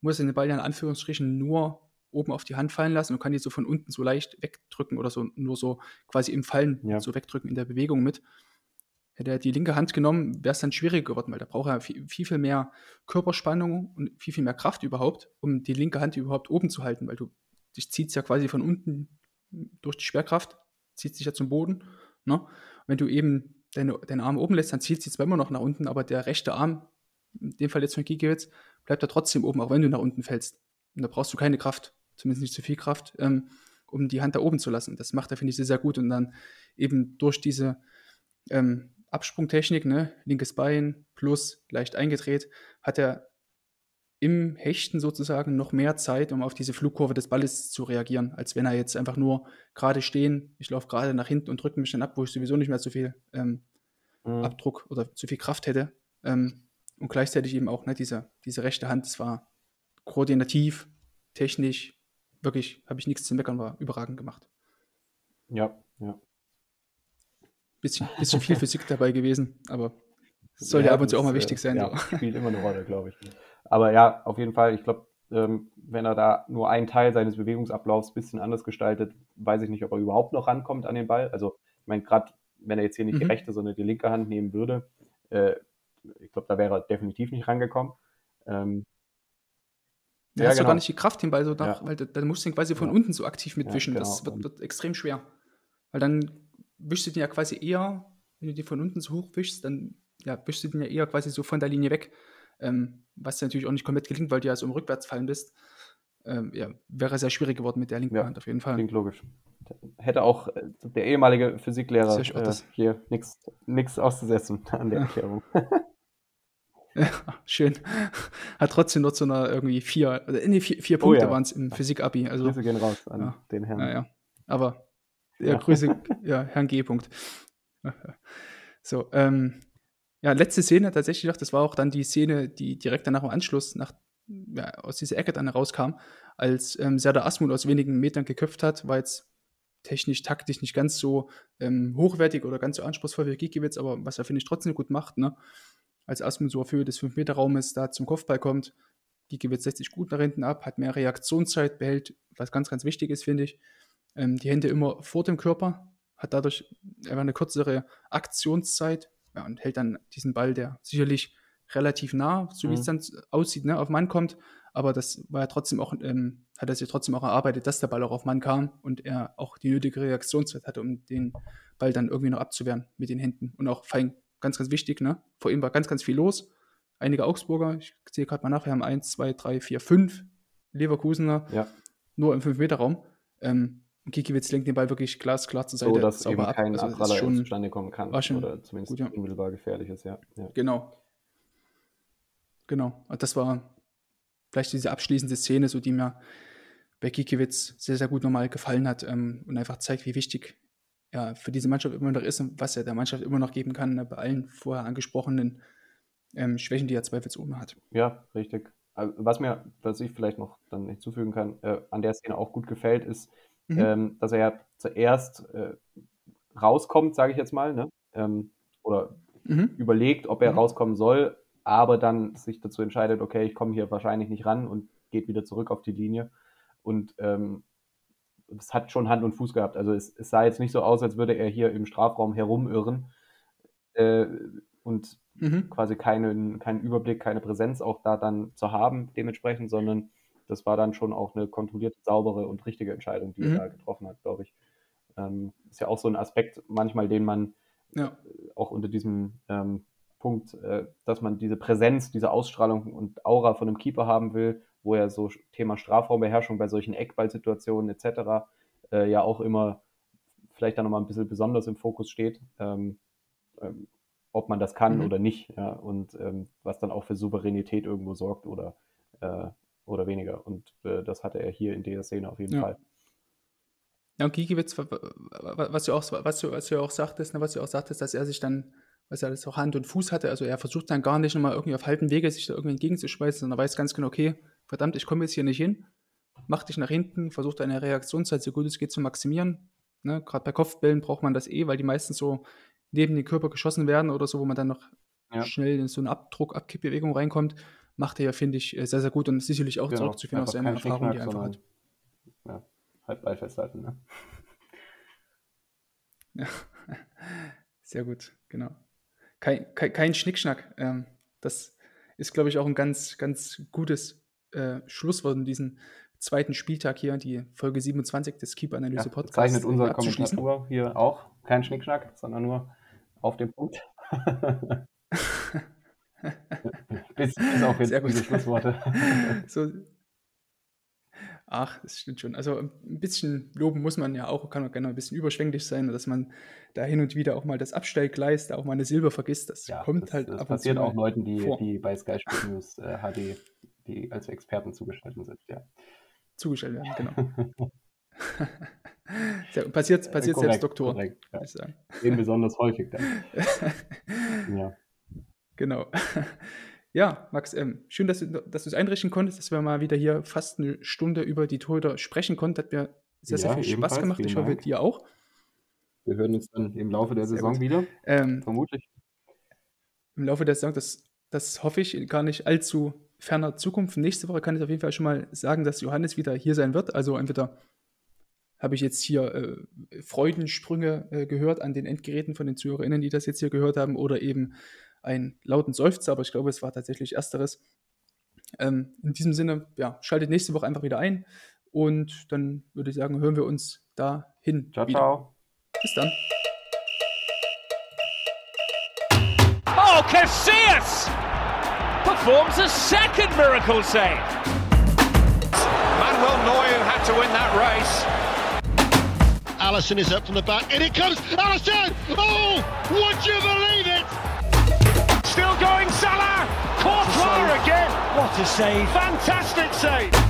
muss er den Ball ja in Anführungsstrichen nur oben auf die Hand fallen lassen und kann die so von unten so leicht wegdrücken oder so nur so quasi im Fallen ja. so wegdrücken in der Bewegung mit. Hätte er die linke Hand genommen, wäre es dann schwieriger geworden, weil da braucht er viel, viel, mehr Körperspannung und viel, viel mehr Kraft überhaupt, um die linke Hand überhaupt oben zu halten, weil du dich zieht ja quasi von unten durch die Schwerkraft, zieht sich ja zum Boden. Ne? Wenn du eben deine, deinen Arm oben lässt, dann zielt sie zwar immer noch nach unten, aber der rechte Arm, in dem Fall jetzt von Gikiewicz, bleibt da trotzdem oben, auch wenn du nach unten fällst. Und da brauchst du keine Kraft, zumindest nicht zu viel Kraft, ähm, um die Hand da oben zu lassen. Das macht er, finde ich, sehr, sehr gut. Und dann eben durch diese ähm, Absprungtechnik, ne, linkes Bein plus leicht eingedreht, hat er im Hechten sozusagen noch mehr Zeit, um auf diese Flugkurve des Balles zu reagieren, als wenn er jetzt einfach nur gerade stehen, ich laufe gerade nach hinten und drücke mich dann ab, wo ich sowieso nicht mehr so viel ähm, mhm. Abdruck oder zu viel Kraft hätte. Ähm, und gleichzeitig eben auch ne, diese, diese rechte Hand, das war koordinativ, technisch, wirklich, habe ich nichts zu meckern, war überragend gemacht. Ja, ja. Bisschen, bisschen viel Physik dabei gewesen, aber soll ja, ab und zu auch mal wichtig sein. Ja, so. spielt immer eine Rolle, glaube ich. Aber ja, auf jeden Fall, ich glaube, ähm, wenn er da nur einen Teil seines Bewegungsablaufs ein bisschen anders gestaltet, weiß ich nicht, ob er überhaupt noch rankommt an den Ball. Also, ich meine, gerade wenn er jetzt hier nicht mhm. die rechte, sondern die linke Hand nehmen würde, äh, ich glaube, da wäre er definitiv nicht rangekommen. Ähm, ja, hast genau. du gar nicht die Kraft den Ball so nach, ja. weil dann musst du ihn quasi von ja. unten so aktiv mitwischen. Ja, genau. Das wird, wird, extrem schwer. Weil dann wischst du den ja quasi eher, wenn du den von unten so hoch wischst, dann ja, wischst du den ja eher quasi so von der Linie weg. Ähm, was dir natürlich auch nicht komplett gelingt, weil du ja so im Rückwärtsfallen bist. Ähm, ja, wäre sehr schwierig geworden mit der linken Hand auf jeden Fall. Klingt logisch. Hätte auch äh, der ehemalige Physiklehrer äh, hier nichts auszusetzen an der Erklärung. Ja, schön. Hat trotzdem noch so eine irgendwie vier, äh, nee, vier, vier Punkte oh, ja. waren es im Physik-Abi. Also, Grüße gehen raus an ja, den Herrn. Ja, ja. Aber, ja, Grüße, ja, Herrn G. -Punkt. So, ähm, ja, letzte Szene tatsächlich noch, das war auch dann die Szene, die direkt danach im Anschluss nach, ja, aus dieser Ecke dann herauskam, als ähm, Serdar Asmul aus wenigen Metern geköpft hat, war jetzt technisch, taktisch nicht ganz so ähm, hochwertig oder ganz so anspruchsvoll wie Gikiewicz, aber was er, finde ich, trotzdem gut macht, ne? Als Asmul so auf Höhe des 5-Meter-Raumes da zum Kopfball kommt, Gikiewicz setzt sich gut nach hinten ab, hat mehr Reaktionszeit, behält, was ganz, ganz wichtig ist, finde ich, ähm, die Hände immer vor dem Körper, hat dadurch einfach eine kürzere Aktionszeit, ja, und hält dann diesen Ball, der sicherlich relativ nah, so wie mhm. es dann aussieht, ne, auf Mann kommt. Aber das war ja trotzdem auch, ähm, hat er sich trotzdem auch erarbeitet, dass der Ball auch auf Mann kam und er auch die nötige Reaktionszeit hatte, um den Ball dann irgendwie noch abzuwehren mit den Händen. Und auch fein, ganz, ganz wichtig, ne? Vor ihm war ganz, ganz viel los. Einige Augsburger, ich sehe gerade mal nach, wir haben 1, 2, 3, 4, 5 Leverkusener ja. nur im 5-Meter-Raum. Ähm, Kikiewicz lenkt den Ball wirklich glasklar zur Seite. So, dass eben ab. kein also Abpraller schon, zustande kommen kann. War schon oder zumindest gut, ja. unmittelbar gefährlich ist, ja. ja. Genau. Genau. Das war vielleicht diese abschließende Szene, so die mir bei Kikiewicz sehr, sehr gut nochmal gefallen hat ähm, und einfach zeigt, wie wichtig er für diese Mannschaft immer noch ist und was er der Mannschaft immer noch geben kann, ne, bei allen vorher angesprochenen ähm, Schwächen, die er zweifelsohne hat. Ja, richtig. Also, was mir, was ich vielleicht noch dann hinzufügen kann, äh, an der Szene auch gut gefällt, ist, mhm. ähm, dass er ja zuerst äh, rauskommt, sage ich jetzt mal, ne? Ähm, oder mhm. überlegt, ob er mhm. rauskommen soll, aber dann sich dazu entscheidet, okay, ich komme hier wahrscheinlich nicht ran und geht wieder zurück auf die Linie. Und ähm, es hat schon Hand und Fuß gehabt. Also es, es, sah jetzt nicht so aus, als würde er hier im Strafraum herumirren äh, und mhm. quasi keinen, keinen Überblick, keine Präsenz auch da dann zu haben dementsprechend, sondern das war dann schon auch eine kontrollierte, saubere und richtige Entscheidung, die mhm. er da getroffen hat, glaube ich. Ähm, ist ja auch so ein Aspekt manchmal, den man ja. auch unter diesem ähm, Punkt, äh, dass man diese Präsenz, diese Ausstrahlung und Aura von einem Keeper haben will, wo ja so Thema Strafraumbeherrschung bei solchen Eckballsituationen etc. Äh, ja auch immer vielleicht dann nochmal ein bisschen besonders im Fokus steht, ähm, ähm, ob man das kann mhm. oder nicht, ja, und ähm, was dann auch für Souveränität irgendwo sorgt oder äh, oder weniger. Und äh, das hatte er hier in dieser Szene auf jeden ja. Fall. Ja, und Gigiewicz, was du auch, was du, was du auch sagtest, ne, was du auch sagtest, dass er sich dann, was er das auch Hand und Fuß hatte, also er versucht dann gar nicht nochmal irgendwie auf halten Wege sich da irgendwie entgegenzuschmeißen, sondern er weiß ganz genau, okay, verdammt, ich komme jetzt hier nicht hin, mach dich nach hinten, versuch deine Reaktionszeit so gut es geht zu maximieren. Ne, Gerade bei Kopfbällen braucht man das eh, weil die meistens so neben den Körper geschossen werden oder so, wo man dann noch ja. schnell in so eine Abdruck, Abkippbewegung reinkommt macht er ja, finde ich, äh, sehr, sehr gut und ist sicherlich auch genau. zurückzuführen aus seiner Erfahrung, die er einfach hat. Ja, halt Ball festhalten, ne? Ja, sehr gut, genau. Kein, kein, kein Schnickschnack. Ähm, das ist, glaube ich, auch ein ganz, ganz gutes äh, Schlusswort in diesem zweiten Spieltag hier, die Folge 27 des Keep-Analyse-Podcasts. Ja, zeichnet unser Kommentator hier auch kein Schnickschnack, sondern nur auf den Punkt. bis, bis auf jetzt diese Schlussworte. so. Ach, das stimmt schon. Also ein bisschen loben muss man ja auch, kann man gerne ein bisschen überschwänglich sein, dass man da hin und wieder auch mal das Abstellgleis, da auch mal eine Silber vergisst. Das ja, kommt das, halt das ab passiert auch Leuten, die, die bei Sky Sport News äh, HD die als Experten zugeschaltet sind, ja. Zugeschaltet werden, genau. passiert passiert korrekt, selbst Doktor. Korrekt, ja. ich sagen. Eben besonders häufig dann. ja. Genau. Ja, Max, ähm, schön, dass du, dass du es einrichten konntest, dass wir mal wieder hier fast eine Stunde über die Torhüter sprechen konnten. Hat mir sehr, sehr viel Spaß gemacht. Ich hoffe, dir auch. Wir hören uns dann im Laufe der Saison wieder. Ähm, Vermutlich. Im Laufe der Saison, das, das hoffe ich gar nicht allzu ferner Zukunft. Nächste Woche kann ich auf jeden Fall schon mal sagen, dass Johannes wieder hier sein wird. Also entweder habe ich jetzt hier äh, Freudensprünge äh, gehört an den Endgeräten von den ZuhörerInnen, die das jetzt hier gehört haben, oder eben einen lauten Seufzer, aber ich glaube, es war tatsächlich Ersteres. Ähm, in diesem Sinne, ja, schaltet nächste Woche einfach wieder ein und dann würde ich sagen, hören wir uns da hin. Ciao, wieder. ciao. Bis dann. Oh, Casillas performs a second miracle save. Manuel Neuer had to win that race. Allison is up from the back, and it comes. Allison! Oh, would you believe to save. Fantastic save!